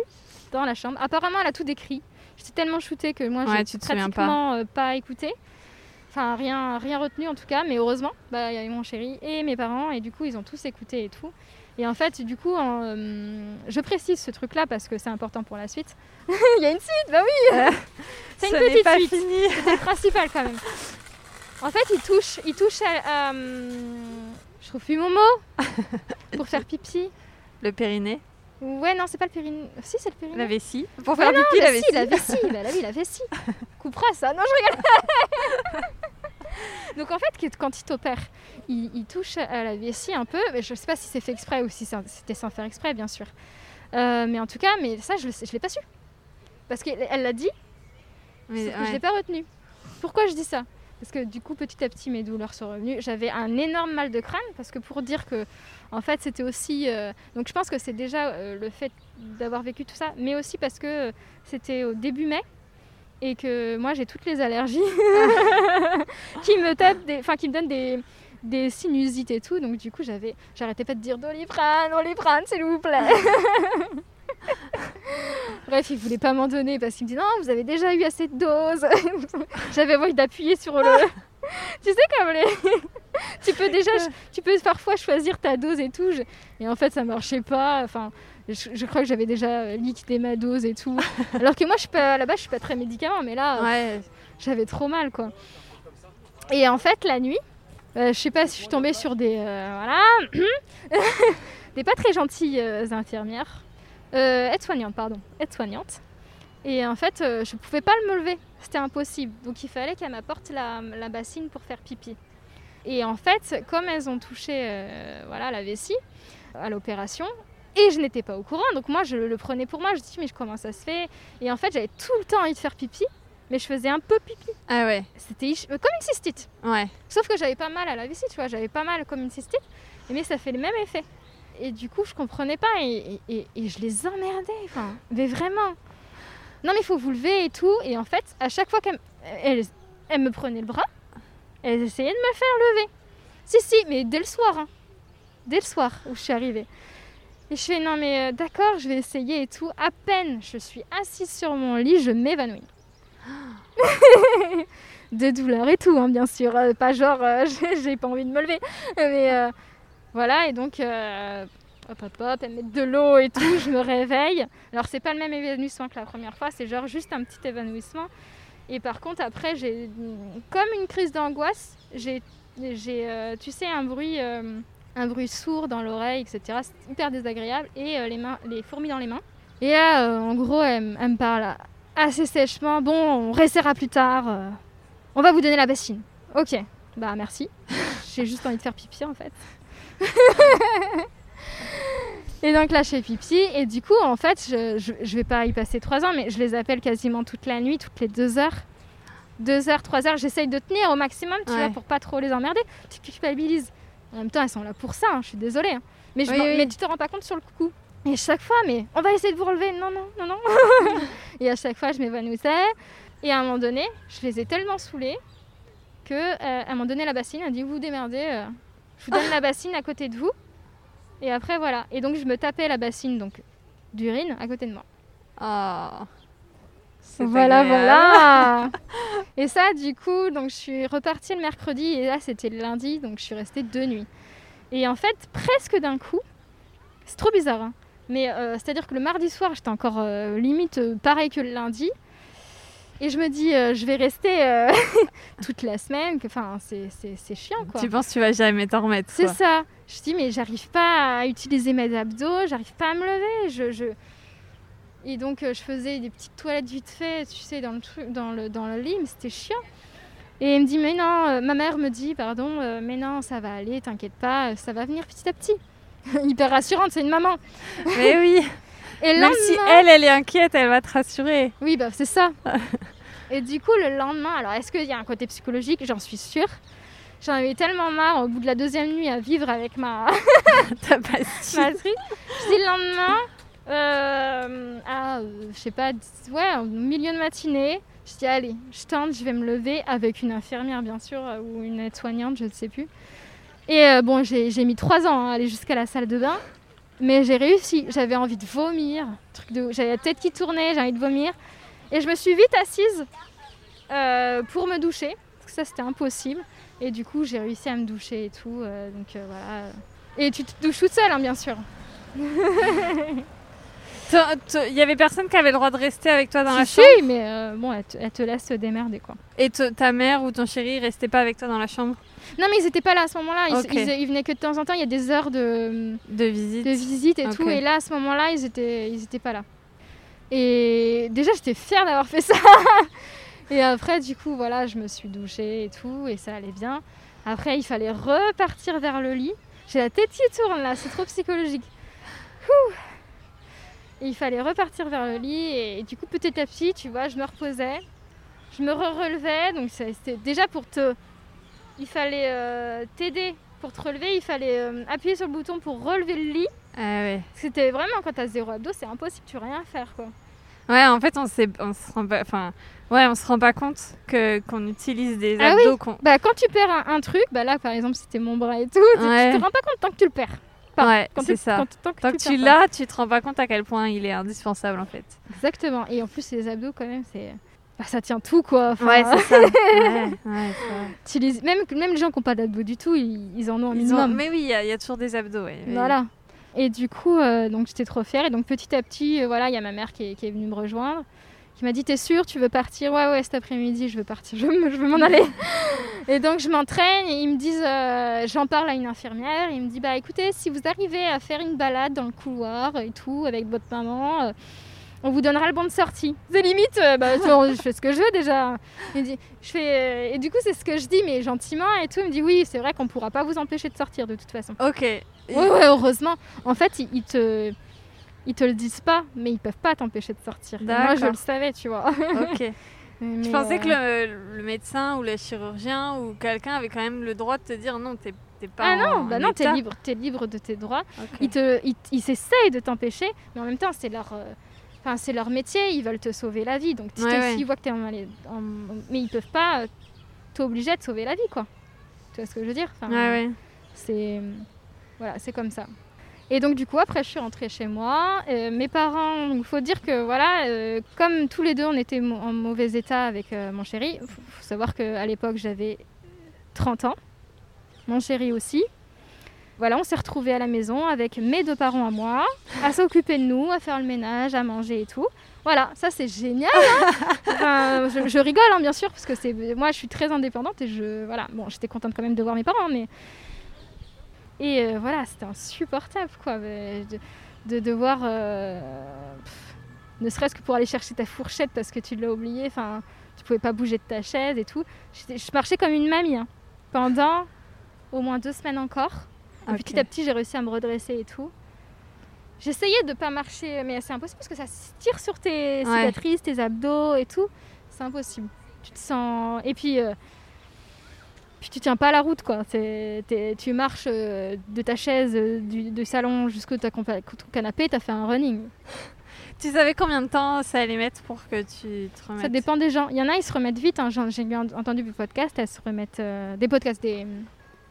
Speaker 2: dans la chambre. Apparemment, elle a tout décrit. J'étais tellement shootée que moi, j'ai pratiquement pas. Euh, pas écouté. Enfin, rien, rien retenu en tout cas, mais heureusement, bah, il y avait mon chéri et mes parents, et du coup, ils ont tous écouté et tout. Et en fait, du coup, euh, je précise ce truc-là parce que c'est important pour la suite. <laughs> il y a une suite, bah oui euh, <laughs> C'est une petite
Speaker 1: pas
Speaker 2: suite.
Speaker 1: Fini.
Speaker 2: C'est le principal quand même. En fait, il touche, il touche à, je trouve plus mon mot <laughs> pour faire pipi.
Speaker 1: Le périnée
Speaker 2: Ouais, non, c'est pas le périnée. Si, c'est le périnée.
Speaker 1: La vessie Pour faire pipi, la, vessie.
Speaker 2: La vessie, bah, la, la vessie. Coupera ça. Non, je rigole. Donc en fait, quand il t'opère, il, touche à la vessie un peu. Mais je sais pas si c'est fait exprès ou si c'était sans faire exprès, bien sûr. Euh, mais en tout cas, mais ça, je ne l'ai pas su. Parce qu'elle l'a dit, mais je ne l'ai pas retenu. Pourquoi je dis ça? Parce que du coup, petit à petit, mes douleurs sont revenues. J'avais un énorme mal de crâne parce que pour dire que, en fait, c'était aussi. Euh, donc, je pense que c'est déjà euh, le fait d'avoir vécu tout ça, mais aussi parce que c'était au début mai et que moi, j'ai toutes les allergies <laughs> qui me tapent, enfin, qui me donnent des des sinusites et tout. Donc du coup, j'avais, j'arrêtais pas de dire Doliprane, Doliprane, s'il vous plaît. <laughs> Bref, il voulait pas m'en donner parce qu'il me dit non, vous avez déjà eu assez de doses. <laughs> J'avais envie d'appuyer sur le. tu sais comme les. tu peux déjà, tu peux parfois choisir ta dose et tout. Et en fait, ça marchait pas. Enfin, je, crois que j'avais déjà liquidé ma dose et tout. <laughs> Alors que moi, je suis pas là-bas, je suis pas très médicament, mais là, j'avais trop mal quoi. Et en fait, la nuit, euh, je sais pas si je suis tombée sur des euh, voilà, <coughs> des pas très gentilles euh, infirmières euh, aide-soignante, pardon, aide-soignante. Et en fait, euh, je ne pouvais pas me lever, c'était impossible. Donc il fallait qu'elle m'apporte la, bassine pour faire pipi. Et en fait, comme elles ont touché euh, voilà, la vessie à l'opération, et je n'étais pas au courant, donc moi je le prenais pour moi, je me dis mais comment ça se fait? Et en fait j'avais tout le temps envie de faire pipi, mais je faisais un peu pipi.
Speaker 1: Ah ouais
Speaker 2: C'était comme une cystite.
Speaker 1: Ouais.
Speaker 2: Sauf que j'avais pas mal à la vessie, tu vois, j'avais pas mal comme une cystite, mais ça fait le même effet. Et du coup, je comprenais pas et, je les emmerdais. Enfin, mais vraiment. Non, mais il faut vous lever et tout. Et en fait, à chaque fois qu'elle elle, me prenait le bras, elle essayait de me faire lever. Si, si, mais dès le soir. Hein. Dès le soir où je suis arrivée. Et je fais non, mais euh, d'accord, je vais essayer et tout. À peine je suis assise sur mon lit, je m'évanouis. <laughs> de douleur et tout, hein, bien sûr. Euh, pas genre, euh, <laughs> j'ai pas envie de me lever. Mais voilà, et donc, hop, hop, hop, elle met de l'eau et tout, je me réveille. Alors, c'est pas le même évanouissement que la première fois, c'est genre juste un petit évanouissement. Et par contre, après, j'ai comme une crise d'angoisse, j'ai, euh, tu sais, un bruit, un bruit sourd dans l'oreille, etc. C'est hyper désagréable. Et les, mains, les fourmis dans les mains. Et là, en gros, elle, elle, me parle assez sèchement. Bon, on restera plus tard. on va vous donner la bassine. Ok, bah merci. <laughs> j'ai juste envie de faire pipi en fait. <laughs> et donc là, je fais pipi. Et du coup, en fait, je, je, vais pas y passer trois ans, mais je les appelle quasiment toute la nuit, toutes les deux heures. Deux heures, trois heures, j'essaye de tenir au maximum, tu vois, pour pas trop les emmerder. Tu culpabilises. En même temps, elles sont là pour ça, hein, je suis désolée. Hein. Mais, je mais tu te rends pas compte sur le coup. Et chaque fois, mais on va essayer de vous relever. Non, non, non, non. <laughs> et à chaque fois, je m'évanouissais. Et à un moment donné, je les ai tellement saoulées que euh, un moment donné, la bassine a dit vous vous démerdez, euh, je vous donne la bassine à côté de vous. Et après, voilà. Et donc, je me tapais la bassine donc d'urine à côté de moi.
Speaker 1: Oh.
Speaker 2: Voilà, voilà. <laughs> et ça, du coup, donc je suis repartie le mercredi et là, c'était le lundi, donc je suis restée deux nuits. Et en fait, presque d'un coup, c'est trop bizarre, hein. mais euh, c'est-à-dire que le mardi soir, j'étais encore euh, limite euh, pareil que le lundi. Et je me dis, je vais rester <laughs> toute la semaine. Enfin, c'est- c'est c'est chiant, quoi.
Speaker 1: Tu penses que tu vas jamais t'en remettre
Speaker 2: C'est ça. Je dis, mais j'arrive pas à utiliser mes abdos, j'arrive pas à me lever. Je, je... Et donc, euh, je faisais des petites toilettes vite fait, tu sais, dans le, truc, dans le, dans le lit, mais c'était chiant. Et il me dit, mais non, euh, ma mère me dit, pardon, euh, mais non, ça va aller, t'inquiète pas, ça va venir petit à petit. <laughs> Hyper rassurante, c'est une maman. <laughs>
Speaker 1: Mais oui,
Speaker 2: Et
Speaker 1: même si elle, elle est inquiète, elle va te rassurer.
Speaker 2: Oui, bah c'est ça. <laughs> et du coup, le lendemain, alors est-ce qu'il y a un côté psychologique? J'en suis sûre. J'en avais tellement marre au bout de la deuxième nuit à vivre avec ma,
Speaker 1: T'as pas si-
Speaker 2: ma. Je dis le lendemain, euh, à, euh, je sais pas, ouais, au milieu de matinée, je dis allez, je tente, je vais me lever avec une infirmière bien sûr, euh, ou une aide-soignante, je ne sais plus. Et euh, bon, j'ai mis trois ans à aller jusqu'à la salle de bain, mais j'ai réussi. J'avais envie de vomir, truc de, j'avais la tête qui tournait, j'ai envie de vomir. Et je me suis vite assise pour me doucher, parce que ça c'était impossible. Et du coup, j'ai réussi à me doucher et tout. donc voilà. Et tu te douches toute seule, hein, bien sûr. <laughs>
Speaker 1: Il y avait personne qui avait le droit de rester avec toi dans la chambre?
Speaker 2: si, mais euh, bon, elle te, elle te laisse se démerder quoi.
Speaker 1: et te- ta mère ou ton chéri restait pas avec toi dans la chambre?
Speaker 2: Non, mais ils étaient pas là à ce moment-là. Ils, ils- ils venaient que de temps en temps. Il y a des heures de,
Speaker 1: de visite
Speaker 2: de visite et tout. Et là, à ce moment-là, ils étaient, ils étaient pas là. Et déjà, j'étais fière d'avoir fait ça. <laughs> et après, du coup, voilà, je me suis douchée et tout, et ça allait bien. Après, il fallait repartir vers le lit. J'ai la tête qui tourne là, c'est trop psychologique. Ouh. Et il fallait repartir vers le lit, et, du coup, petit à petit, tu vois, je me reposais, je me relevais. Donc, c'était déjà pour te. Il fallait euh, t'aider pour te relever, il fallait euh, appuyer sur le bouton pour relever le lit.
Speaker 1: Ah ouais.
Speaker 2: C'était vraiment quand t'as zéro abdos, c'est impossible, tu peux rien faire quoi.
Speaker 1: Ouais, en fait, on on se rend pas, enfin, ouais, on se rend pas compte que qu'on utilise des
Speaker 2: Ah
Speaker 1: abdos.
Speaker 2: Bah quand tu perds un, un truc, bah là par exemple c'était mon bras et tout,
Speaker 1: Ouais.
Speaker 2: tu te rends pas compte tant que tu le perds.
Speaker 1: Ouais,
Speaker 2: Quand
Speaker 1: c'est ça.
Speaker 2: quand- tant que
Speaker 1: Tant
Speaker 2: tu
Speaker 1: que tu
Speaker 2: pas.
Speaker 1: l'as, tu te rends pas compte à quel point il est indispensable en fait.
Speaker 2: Exactement. Et en plus les abdos quand même c'est, bah, ça tient tout quoi. Enfin,
Speaker 1: Ouais, c'est ça. <laughs> ouais, ouais, ça.
Speaker 2: tu les- même même les gens qui n'ont pas d'abdos du tout, ils, ils en ont un
Speaker 1: ont-
Speaker 2: minimum.
Speaker 1: Mais oui, il y, a- il y a toujours des abdos. ouais. Mais-
Speaker 2: Voilà. Et du coup, euh, donc j'étais trop fière. Et donc petit à petit, euh, voilà, il y a ma mère qui est, qui est venue me rejoindre, qui m'a dit T'es sûre, tu veux partir? Ouais, ouais, cet après-midi, je veux partir, je veux, je veux m'en aller. <laughs> et donc je m'entraîne et ils me disent euh, J'en parle à une infirmière. Il me dit Bah écoutez, si vous arrivez à faire une balade dans le couloir et tout avec votre maman, euh, on vous donnera le bon de sortie. C'est limite, euh, bah, je fais ce que je veux déjà. Il me dit, je fais, euh, et du coup, c'est ce que je dis, mais gentiment et tout. Il me dit Oui, c'est vrai qu'on pourra pas vous empêcher de sortir de toute façon.
Speaker 1: Ok.
Speaker 2: Ouais, ouais, heureusement. En fait, ils, ils te, ils te le disent pas, mais ils peuvent pas t'empêcher de sortir. Moi, je le savais, tu vois.
Speaker 1: Ok. <laughs>
Speaker 2: Mais,
Speaker 1: Je pensais
Speaker 2: euh,
Speaker 1: que le, le médecin ou le chirurgien ou quelqu'un avait quand même le droit de te dire non, t'es pas.
Speaker 2: Ah non,
Speaker 1: en
Speaker 2: bah non, t'es libre, t'es libre de tes droits.
Speaker 1: Ok.
Speaker 2: Ils te, ils, ils essayent de t'empêcher, mais en même temps, c'est leur, euh, enfin, c'est leur métier. Ils veulent te sauver la vie. Donc,
Speaker 1: Ouais, ouais.
Speaker 2: voient que t'es en, en- mais ils peuvent pas euh, t'obliger de sauver la vie, quoi. Tu vois ce que je veux dire? Enfin,
Speaker 1: ouais.
Speaker 2: C'est voilà, c'est comme ça. Et donc du coup après je suis rentrée chez moi. Euh, mes parents, il faut dire que voilà, euh, comme tous les deux on était en mauvais état avec euh, mon chéri. Faut, faut savoir qu'à l'époque j'avais 30 ans, mon chéri aussi. Voilà, on s'est retrouvés à la maison avec mes deux parents à moi, à s'occuper de nous, à faire le ménage, à manger et tout. Voilà, ça c'est génial. hein. <laughs> Enfin, je, je rigole hein, bien sûr parce que c'est moi je suis très indépendante et je voilà bon j'étais contente quand même de voir mes parents mais et euh, voilà, c'était insupportable, quoi, de, de devoir, euh, pff, ne serait-ce que pour aller chercher ta fourchette parce que tu l'as oublié, enfin, tu pouvais pas bouger de ta chaise et tout. Je marchais comme une mamie hein, pendant au moins deux semaines encore. Et petit à petit, j'ai réussi à me redresser et tout. J'essayais de pas marcher, mais c'est impossible parce que ça se tire sur tes
Speaker 1: Ouais.
Speaker 2: cicatrices, tes abdos et tout. C'est impossible. Tu te sens. Et puis. euh, puis tu tiens pas la route quoi. Tu marches euh, de ta chaise euh, du, du salon jusqu'au ton canapé, t'as fait un running. <laughs>
Speaker 1: Tu savais combien de temps ça allait mettre pour que tu te remettes?
Speaker 2: Ça dépend des gens. Il y en a, ils se remettent vite. hein. J'ai bien entendu des podcasts, elles se remettent euh, des podcasts, des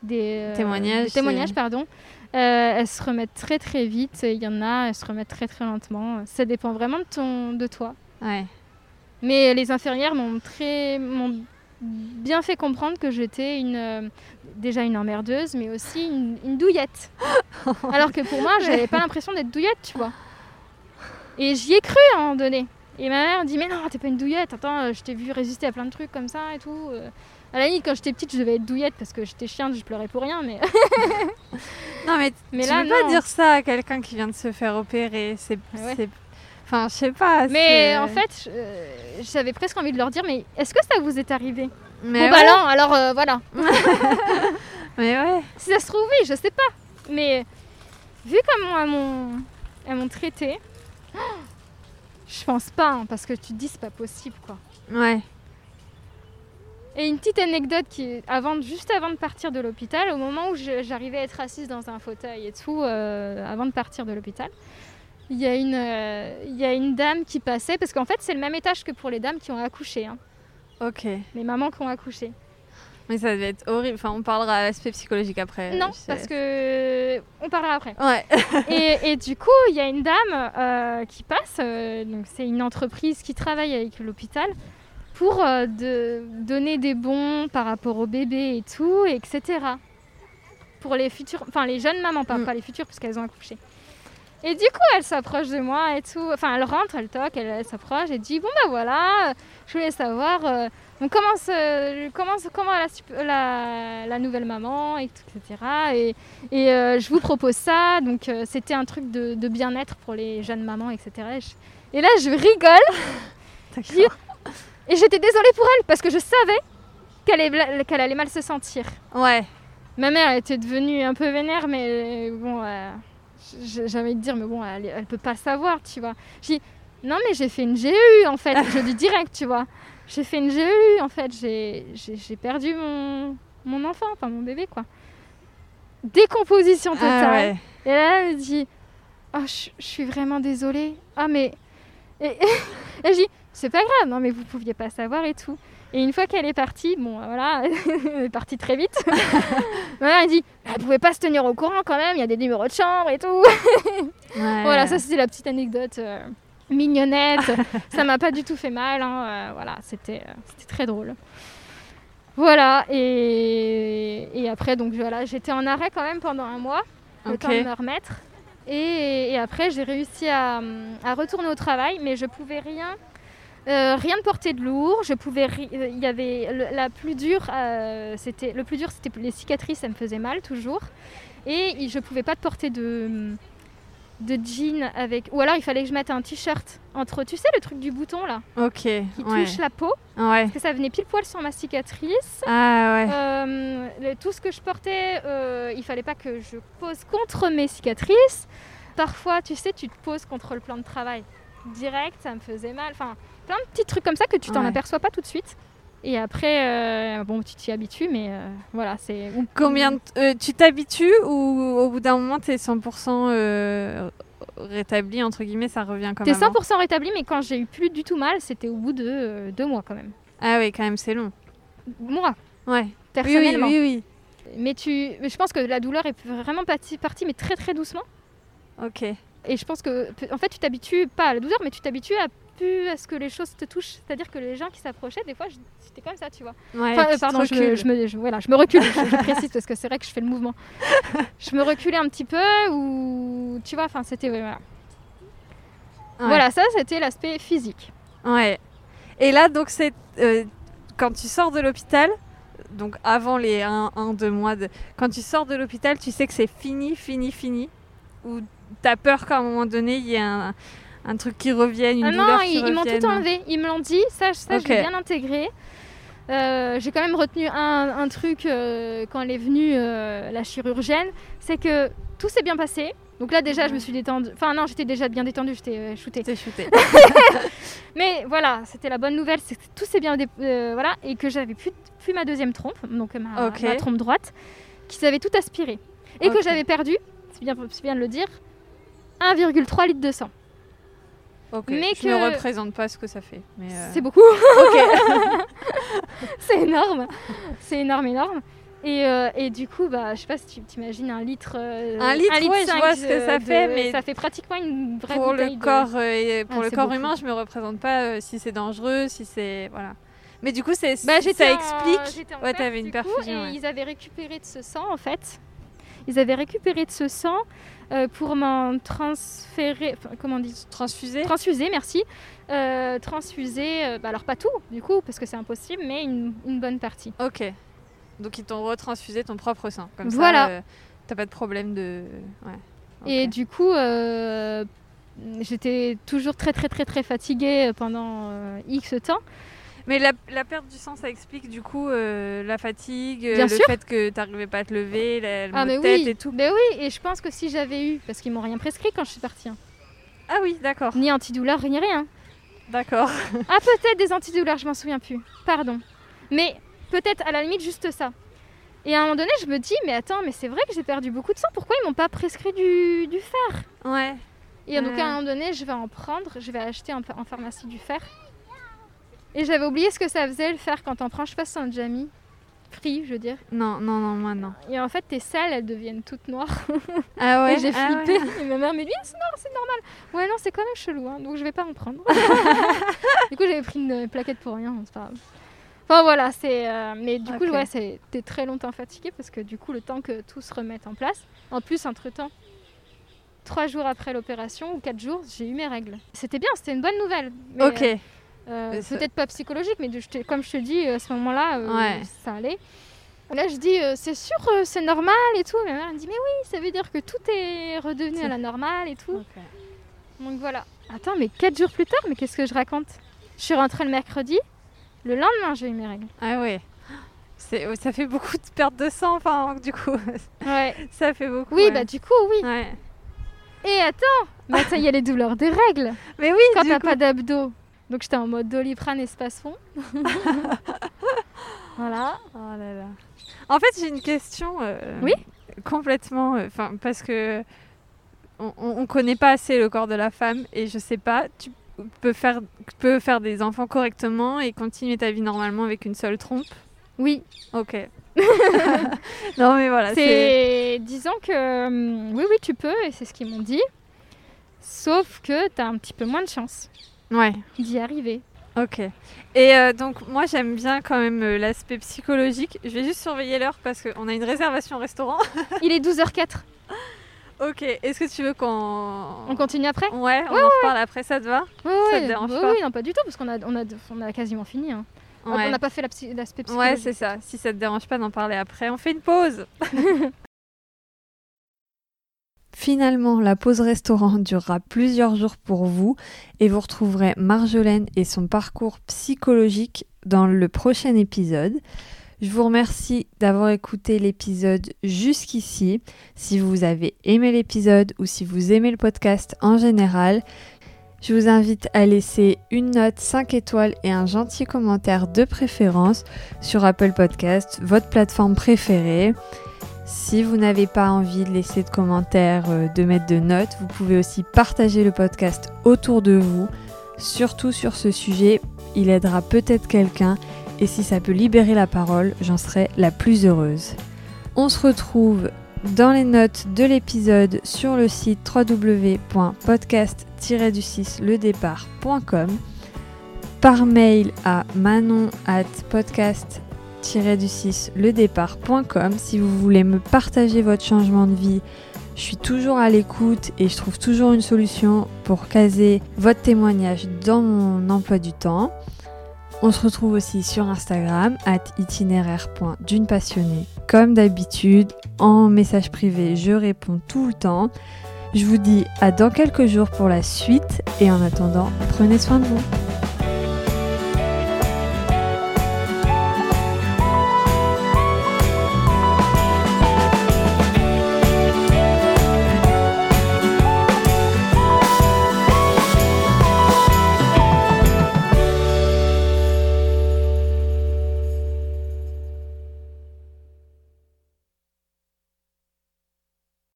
Speaker 2: des euh,
Speaker 1: Témoignages,
Speaker 2: des témoignages, pardon. Euh, elles se remettent très très vite. Il y en a, elles se remettent très très lentement. Ça dépend vraiment de ton de toi.
Speaker 1: Ouais.
Speaker 2: Mais les infirmières m'ont très m'ont bien fait comprendre que j'étais une euh, déjà une emmerdeuse, mais aussi une, une douillette. <laughs> Alors que pour moi, j'avais pas l'impression d'être douillette, tu vois. Et j'y ai cru à un moment donné. Et ma mère dit Mais non, t'es pas une douillette, attends, euh, je t'ai vu résister à plein de trucs comme ça et tout. euh. À la limite, quand j'étais petite, je devais être douillette parce que j'étais chiante, je pleurais pour rien, mais. <laughs>
Speaker 1: Non, mais,
Speaker 2: Mais
Speaker 1: tu
Speaker 2: là,
Speaker 1: peux pas dire ça à quelqu'un qui vient de se faire opérer. C'est.
Speaker 2: Ouais.
Speaker 1: Enfin, je sais pas.
Speaker 2: mais en fait, euh, j'avais presque envie de leur dire Mais est-ce que ça vous est arrivé?
Speaker 1: Mais
Speaker 2: Bon, bah non, alors euh, voilà. <laughs>
Speaker 1: mais ouais.
Speaker 2: Si ça se trouve, oui, je sais pas. Mais vu comment elles m'ont, elles m'ont traité, <gasps> je pense pas, hein, parce que tu te dis c'est pas possible quoi.
Speaker 1: Ouais.
Speaker 2: Et une petite anecdote qui, avant, juste avant de partir de l'hôpital, au moment où j'arrivais à être assise dans un fauteuil et tout, euh, avant de partir de l'hôpital, il y, a une, euh, il y a une dame qui passait, parce qu'en fait c'est le même étage que pour les dames qui ont accouché, hein,
Speaker 1: Ok.
Speaker 2: les mamans qui ont accouché.
Speaker 1: Mais ça devait être horrible. Enfin, on parlera à l'aspect psychologique après.
Speaker 2: non, parce que on parlera après.
Speaker 1: Ouais. <laughs>
Speaker 2: et, et du coup, il y a une dame euh, qui passe, euh, donc c'est une entreprise qui travaille avec l'hôpital pour euh, de, donner des bons par rapport au bébé et tout, et etc. Pour les futures, enfin les jeunes mamans, pas,
Speaker 1: Mm.
Speaker 2: pas les futures parce qu'elles ont accouché. Et du coup, elle s'approche de moi et tout. Enfin, elle rentre, elle toque, elle, elle s'approche et dit Bon, bah voilà, je voulais savoir euh, on commence, euh, commence comment la, sup- la, la nouvelle maman, et tout, etc. Et, et euh, je vous propose ça. Donc, euh, c'était un truc de, de bien-être pour les jeunes mamans, etc. Et, je- et là, je rigole <laughs> et j'étais désolée pour elle parce que je savais qu'elle allait, mal se sentir.
Speaker 1: Ouais.
Speaker 2: Ma mère était devenue un peu vénère, mais euh, bon, j- j'avais envie de dire, mais bon, elle, elle peut pas savoir, tu vois. J'ai non, mais j'ai fait une GU en fait, je dis direct, tu vois. J'ai fait une GU en fait, j'ai j'ai- j'ai perdu mon, mon enfant, enfin mon bébé, quoi. Décomposition totale.
Speaker 1: Ah ouais.
Speaker 2: Et là, elle me dit Oh, je, suis vraiment désolée. Ah, mais. Et, <laughs> et je dis C'est pas grave, non, mais vous pouviez pas savoir et tout. Et une fois qu'elle est partie, bon, voilà, <laughs> elle est partie très vite. <laughs> Mère, elle dit Elle pouvait pas se tenir au courant quand même, il y a des numéros de chambre et tout. <laughs>
Speaker 1: Ouais.
Speaker 2: Voilà, ça c'était la petite anecdote euh, mignonnette. ça m'a pas du tout fait mal. hein, euh, voilà, c'était euh, c'était très drôle. Voilà, et, et après, donc voilà, j'étais en arrêt quand même pendant un mois, le
Speaker 1: Ok.
Speaker 2: temps de me remettre. Et, et après, j'ai réussi à, à retourner au travail, mais je pouvais rien. Euh, rien de porter de lourd, je pouvais, euh, il y avait le, la plus dure, euh, c'était le plus dur, c'était les cicatrices, ça me faisait mal toujours, et je pouvais pas porter de, de jean avec. Ou alors il fallait que je mette un t-shirt entre. Tu sais, le truc du bouton là,
Speaker 1: Ok.
Speaker 2: qui
Speaker 1: ouais.
Speaker 2: touche la peau,
Speaker 1: Ouais.
Speaker 2: parce que ça venait pile poil sur ma cicatrice.
Speaker 1: Ah ouais.
Speaker 2: Euh, le- tout ce que je portais, il fallait pas que je pose contre mes cicatrices. Parfois, tu sais, tu te poses contre le plan de travail direct, ça me faisait mal. Enfin, plein de petits trucs comme ça que tu t'en
Speaker 1: Ouais.
Speaker 2: aperçois pas tout de suite. Et après, euh, bon, tu t'y habitues, mais euh, voilà, c'est.
Speaker 1: Combien euh, tu t'habitues ou au bout d'un moment t'es 100% euh, rétabli entre guillemets ça revient comme
Speaker 2: T'es
Speaker 1: avant
Speaker 2: 100% rétabli, mais quand j'ai eu plus du tout mal, c'était au bout de euh, deux mois quand même.
Speaker 1: Ah oui quand même c'est long.
Speaker 2: Moi,
Speaker 1: Ouais. Oui, oui
Speaker 2: personnellement.
Speaker 1: oui oui.
Speaker 2: Mais tu, mais je pense que la douleur est vraiment partie, partie, mais très très doucement.
Speaker 1: Ok.
Speaker 2: Et je pense que, en fait, tu t'habitues pas à la douleur, mais tu t'habitues à plus à ce que les choses te touchent. C'est-à-dire que les gens qui s'approchaient, des fois, c'était comme ça, tu vois.
Speaker 1: Ouais,
Speaker 2: Enfin, euh,
Speaker 1: tu
Speaker 2: pardon, je,
Speaker 1: recules.
Speaker 2: je me, je- voilà, je me recule, je, je précise parce que c'est vrai que je fais le mouvement. je me reculais un petit peu, ou tu vois, enfin, c'était. voilà.
Speaker 1: Ouais.
Speaker 2: voilà, ça, c'était l'aspect physique.
Speaker 1: Ouais. Et là, donc, c'est euh, quand tu sors de l'hôpital, donc avant les 1-2 mois, de... quand tu sors de l'hôpital, tu sais que c'est fini, fini, fini. Ou t'as peur qu'à un moment donné, il y ait un, un truc qui revienne, une
Speaker 2: Ah
Speaker 1: douleur
Speaker 2: non,
Speaker 1: qui
Speaker 2: ils, ils m'ont tout enlevé. Ils me l'ont dit, ça, ça l'ai bien intégré. Euh, j'ai quand même retenu un, un truc euh, quand elle est venue, euh, la chirurgienne, c'est que tout s'est bien passé. Donc là déjà je me suis détendue, enfin non j'étais déjà bien détendue, j'étais shootée.
Speaker 1: T'es shooté. <laughs>
Speaker 2: Mais voilà, c'était la bonne nouvelle, c'est que tout s'est bien, voilà, et que j'avais plus, plus ma deuxième trompe, donc ma, ma trompe droite, qui s'avait tout aspiré. Et que j'avais perdu, c'est bien, c'est bien de le dire, 1,3 litre de sang.
Speaker 1: Ok.
Speaker 2: Mais
Speaker 1: Je
Speaker 2: que-
Speaker 1: me représente pas ce que ça fait. Mais euh,
Speaker 2: C'est beaucoup. <laughs> C'est énorme. C'est énorme, énorme. Et, euh, et du coup, bah, je sais pas si tu t'imagines un litre. euh,
Speaker 1: Un litre, ouais, je vois ce que ça
Speaker 2: de-
Speaker 1: fait, mais
Speaker 2: Ça fait pratiquement une vraie
Speaker 1: pour
Speaker 2: bouteille
Speaker 1: le
Speaker 2: de-
Speaker 1: corps, euh, et pour
Speaker 2: Ah,
Speaker 1: le
Speaker 2: c'est
Speaker 1: corps
Speaker 2: beaucoup.
Speaker 1: humain, je me représente pas si c'est dangereux, si c'est voilà. Mais du coup, c'est
Speaker 2: Bah,
Speaker 1: ça
Speaker 2: en-
Speaker 1: explique.
Speaker 2: j'étais en
Speaker 1: Ouais, t'avais une
Speaker 2: coup,
Speaker 1: perfusion.
Speaker 2: et
Speaker 1: ouais.
Speaker 2: ils avaient récupéré de ce sang, en fait. ils avaient récupéré de ce sang euh, pour m'en transférer, comment on dit
Speaker 1: Transfusé
Speaker 2: Transfuser, merci. Euh, transfuser, euh, bah alors pas tout du coup, parce que c'est impossible, mais une, une bonne partie.
Speaker 1: Ok. Donc ils t'ont retransfusé ton propre sang. Comme
Speaker 2: Voilà.
Speaker 1: ça, t'as pas de problème de. Ouais.
Speaker 2: Et du coup, j'étais toujours très très très très fatiguée pendant X temps.
Speaker 1: Mais la, la perte du sang, ça explique du coup euh, la fatigue, euh,
Speaker 2: Bien
Speaker 1: le
Speaker 2: sûr.
Speaker 1: fait que t'arrivais pas à te lever, la, le
Speaker 2: Ah mais
Speaker 1: tête
Speaker 2: oui,
Speaker 1: et tout.
Speaker 2: mais oui, et je pense que si j'avais eu, parce qu'ils m'ont rien prescrit quand je suis partie, hein,
Speaker 1: Ah oui, d'accord,
Speaker 2: ni antidouleur, ni rien.
Speaker 1: d'accord. <laughs>
Speaker 2: Ah peut-être des antidouleurs, je m'en souviens plus. Pardon. Mais peut-être à la limite juste ça. Et à un moment donné, je me dis, mais attends, mais c'est vrai que j'ai perdu beaucoup de sang. Pourquoi ils m'ont pas prescrit du, du fer?
Speaker 1: Ouais.
Speaker 2: Et donc à un moment donné, je vais en prendre, je vais acheter en, en pharmacie du fer. Et j'avais oublié ce que ça faisait le fer quand on prend, je sais pas si on a déjà mis. Pris, je veux dire.
Speaker 1: Non, non, non, moi non.
Speaker 2: Et en fait, tes selles, elles deviennent toutes noires. <laughs>
Speaker 1: Ah ouais?
Speaker 2: Et j'ai
Speaker 1: ah
Speaker 2: flippé.
Speaker 1: ouais.
Speaker 2: Et ma mère me dit, Ah, c'est normal, c'est normal. Ouais, non, c'est quand même chelou, hein, donc je vais pas en prendre. <laughs> du coup, j'avais pris une plaquette pour rien, c'est pas grave. Enfin voilà, c'est. euh, mais du coup, ouais, c'était très longtemps fatiguée parce que du coup, le temps que tout se remette en place. En plus, entre temps, trois jours après l'opération ou quatre jours, j'ai eu mes règles. C'était bien, c'était une bonne nouvelle. Mais,
Speaker 1: Ok.
Speaker 2: euh, euh,
Speaker 1: ça-
Speaker 2: Peut-être pas psychologique, mais de- je te- comme je te dis, à ce moment-là, euh,
Speaker 1: Ouais.
Speaker 2: ça allait. Là, je dis, euh, c'est sûr, euh, c'est normal et tout. Ma mère elle me dit, mais oui, ça veut dire que tout est redevenu à la normale et tout. Donc voilà. Attends, mais quatre jours plus tard, mais qu'est-ce que je raconte? Je suis rentrée le mercredi. Le lendemain, j'ai eu mes règles.
Speaker 1: Ah ouais. Oh, ça fait beaucoup de perte de sang, enfin, du coup.
Speaker 2: Ouais. <laughs>
Speaker 1: ça fait beaucoup.
Speaker 2: Oui,
Speaker 1: ouais.
Speaker 2: bah du coup, oui.
Speaker 1: Ouais.
Speaker 2: Et attends, attends, il y a les douleurs des règles.
Speaker 1: Mais oui,
Speaker 2: Quand t'as
Speaker 1: coup.
Speaker 2: pas d'abdos. Donc j'étais en mode doliprane espace fond. <laughs> voilà.
Speaker 1: Oh là là. En fait, j'ai une question. euh,
Speaker 2: Oui
Speaker 1: Complètement. euh, parce que on, on on connaît pas assez le corps de la femme et je sais pas. Tu peux faire, tu peux faire des enfants correctement et continuer ta vie normalement avec une seule trompe?
Speaker 2: Oui,
Speaker 1: Ok. <laughs> non mais voilà. C'est.
Speaker 2: Disons que. hum, oui, oui, tu peux, et c'est ce qu'ils m'ont dit. Sauf que t'as un petit peu moins de chance
Speaker 1: Ouais.
Speaker 2: d'y arriver.
Speaker 1: Ok. Et euh, donc moi j'aime bien quand même euh, l'aspect psychologique. Je vais juste surveiller l'heure parce qu'on a une réservation au restaurant. <laughs>
Speaker 2: Il est 12h04.
Speaker 1: ok. Est-ce que tu veux qu'on.
Speaker 2: On continue après?
Speaker 1: Ouais, on en reparle après, ça te va?
Speaker 2: Oui,
Speaker 1: Ça te dérange pas?
Speaker 2: oui, non, pas du tout, parce qu'on a, on a, on a quasiment fini. hein. On
Speaker 1: Ouais.
Speaker 2: n'a pas fait l'aspect
Speaker 1: Ouais,
Speaker 2: psychologique.
Speaker 1: c'est ça. Si ça te dérange pas d'en parler après, on fait une pause. <laughs> Finalement, la pause restaurant <laughs> durera plusieurs jours pour vous et vous retrouverez Marjolaine et son parcours psychologique dans le prochain épisode. Je vous remercie d'avoir écouté l'épisode jusqu'ici. Si vous avez aimé l'épisode ou si vous aimez le podcast en général, je vous invite à laisser une note 5 étoiles et un gentil commentaire de préférence sur Apple Podcast, votre plateforme préférée. Si vous n'avez pas envie de laisser de commentaires, euh, de mettre de notes, vous pouvez aussi partager le podcast autour de vous. Surtout sur ce sujet, il aidera peut-être quelqu'un et si ça peut libérer la parole, j'en serai la plus heureuse. On se retrouve dans les notes de l'épisode sur le site www.podcast-du6ledépart.com par mail à manon at podcast-du6ledépart.com si vous voulez me partager votre changement de vie. Je suis toujours à l'écoute et je trouve toujours une solution pour caser votre témoignage dans mon emploi du temps. On se retrouve aussi sur Instagram, at itinéraire.d'une passionnée. Comme d'habitude, en message privé, je réponds tout le temps. Je vous dis à dans quelques jours pour la suite et en attendant, prenez soin de vous.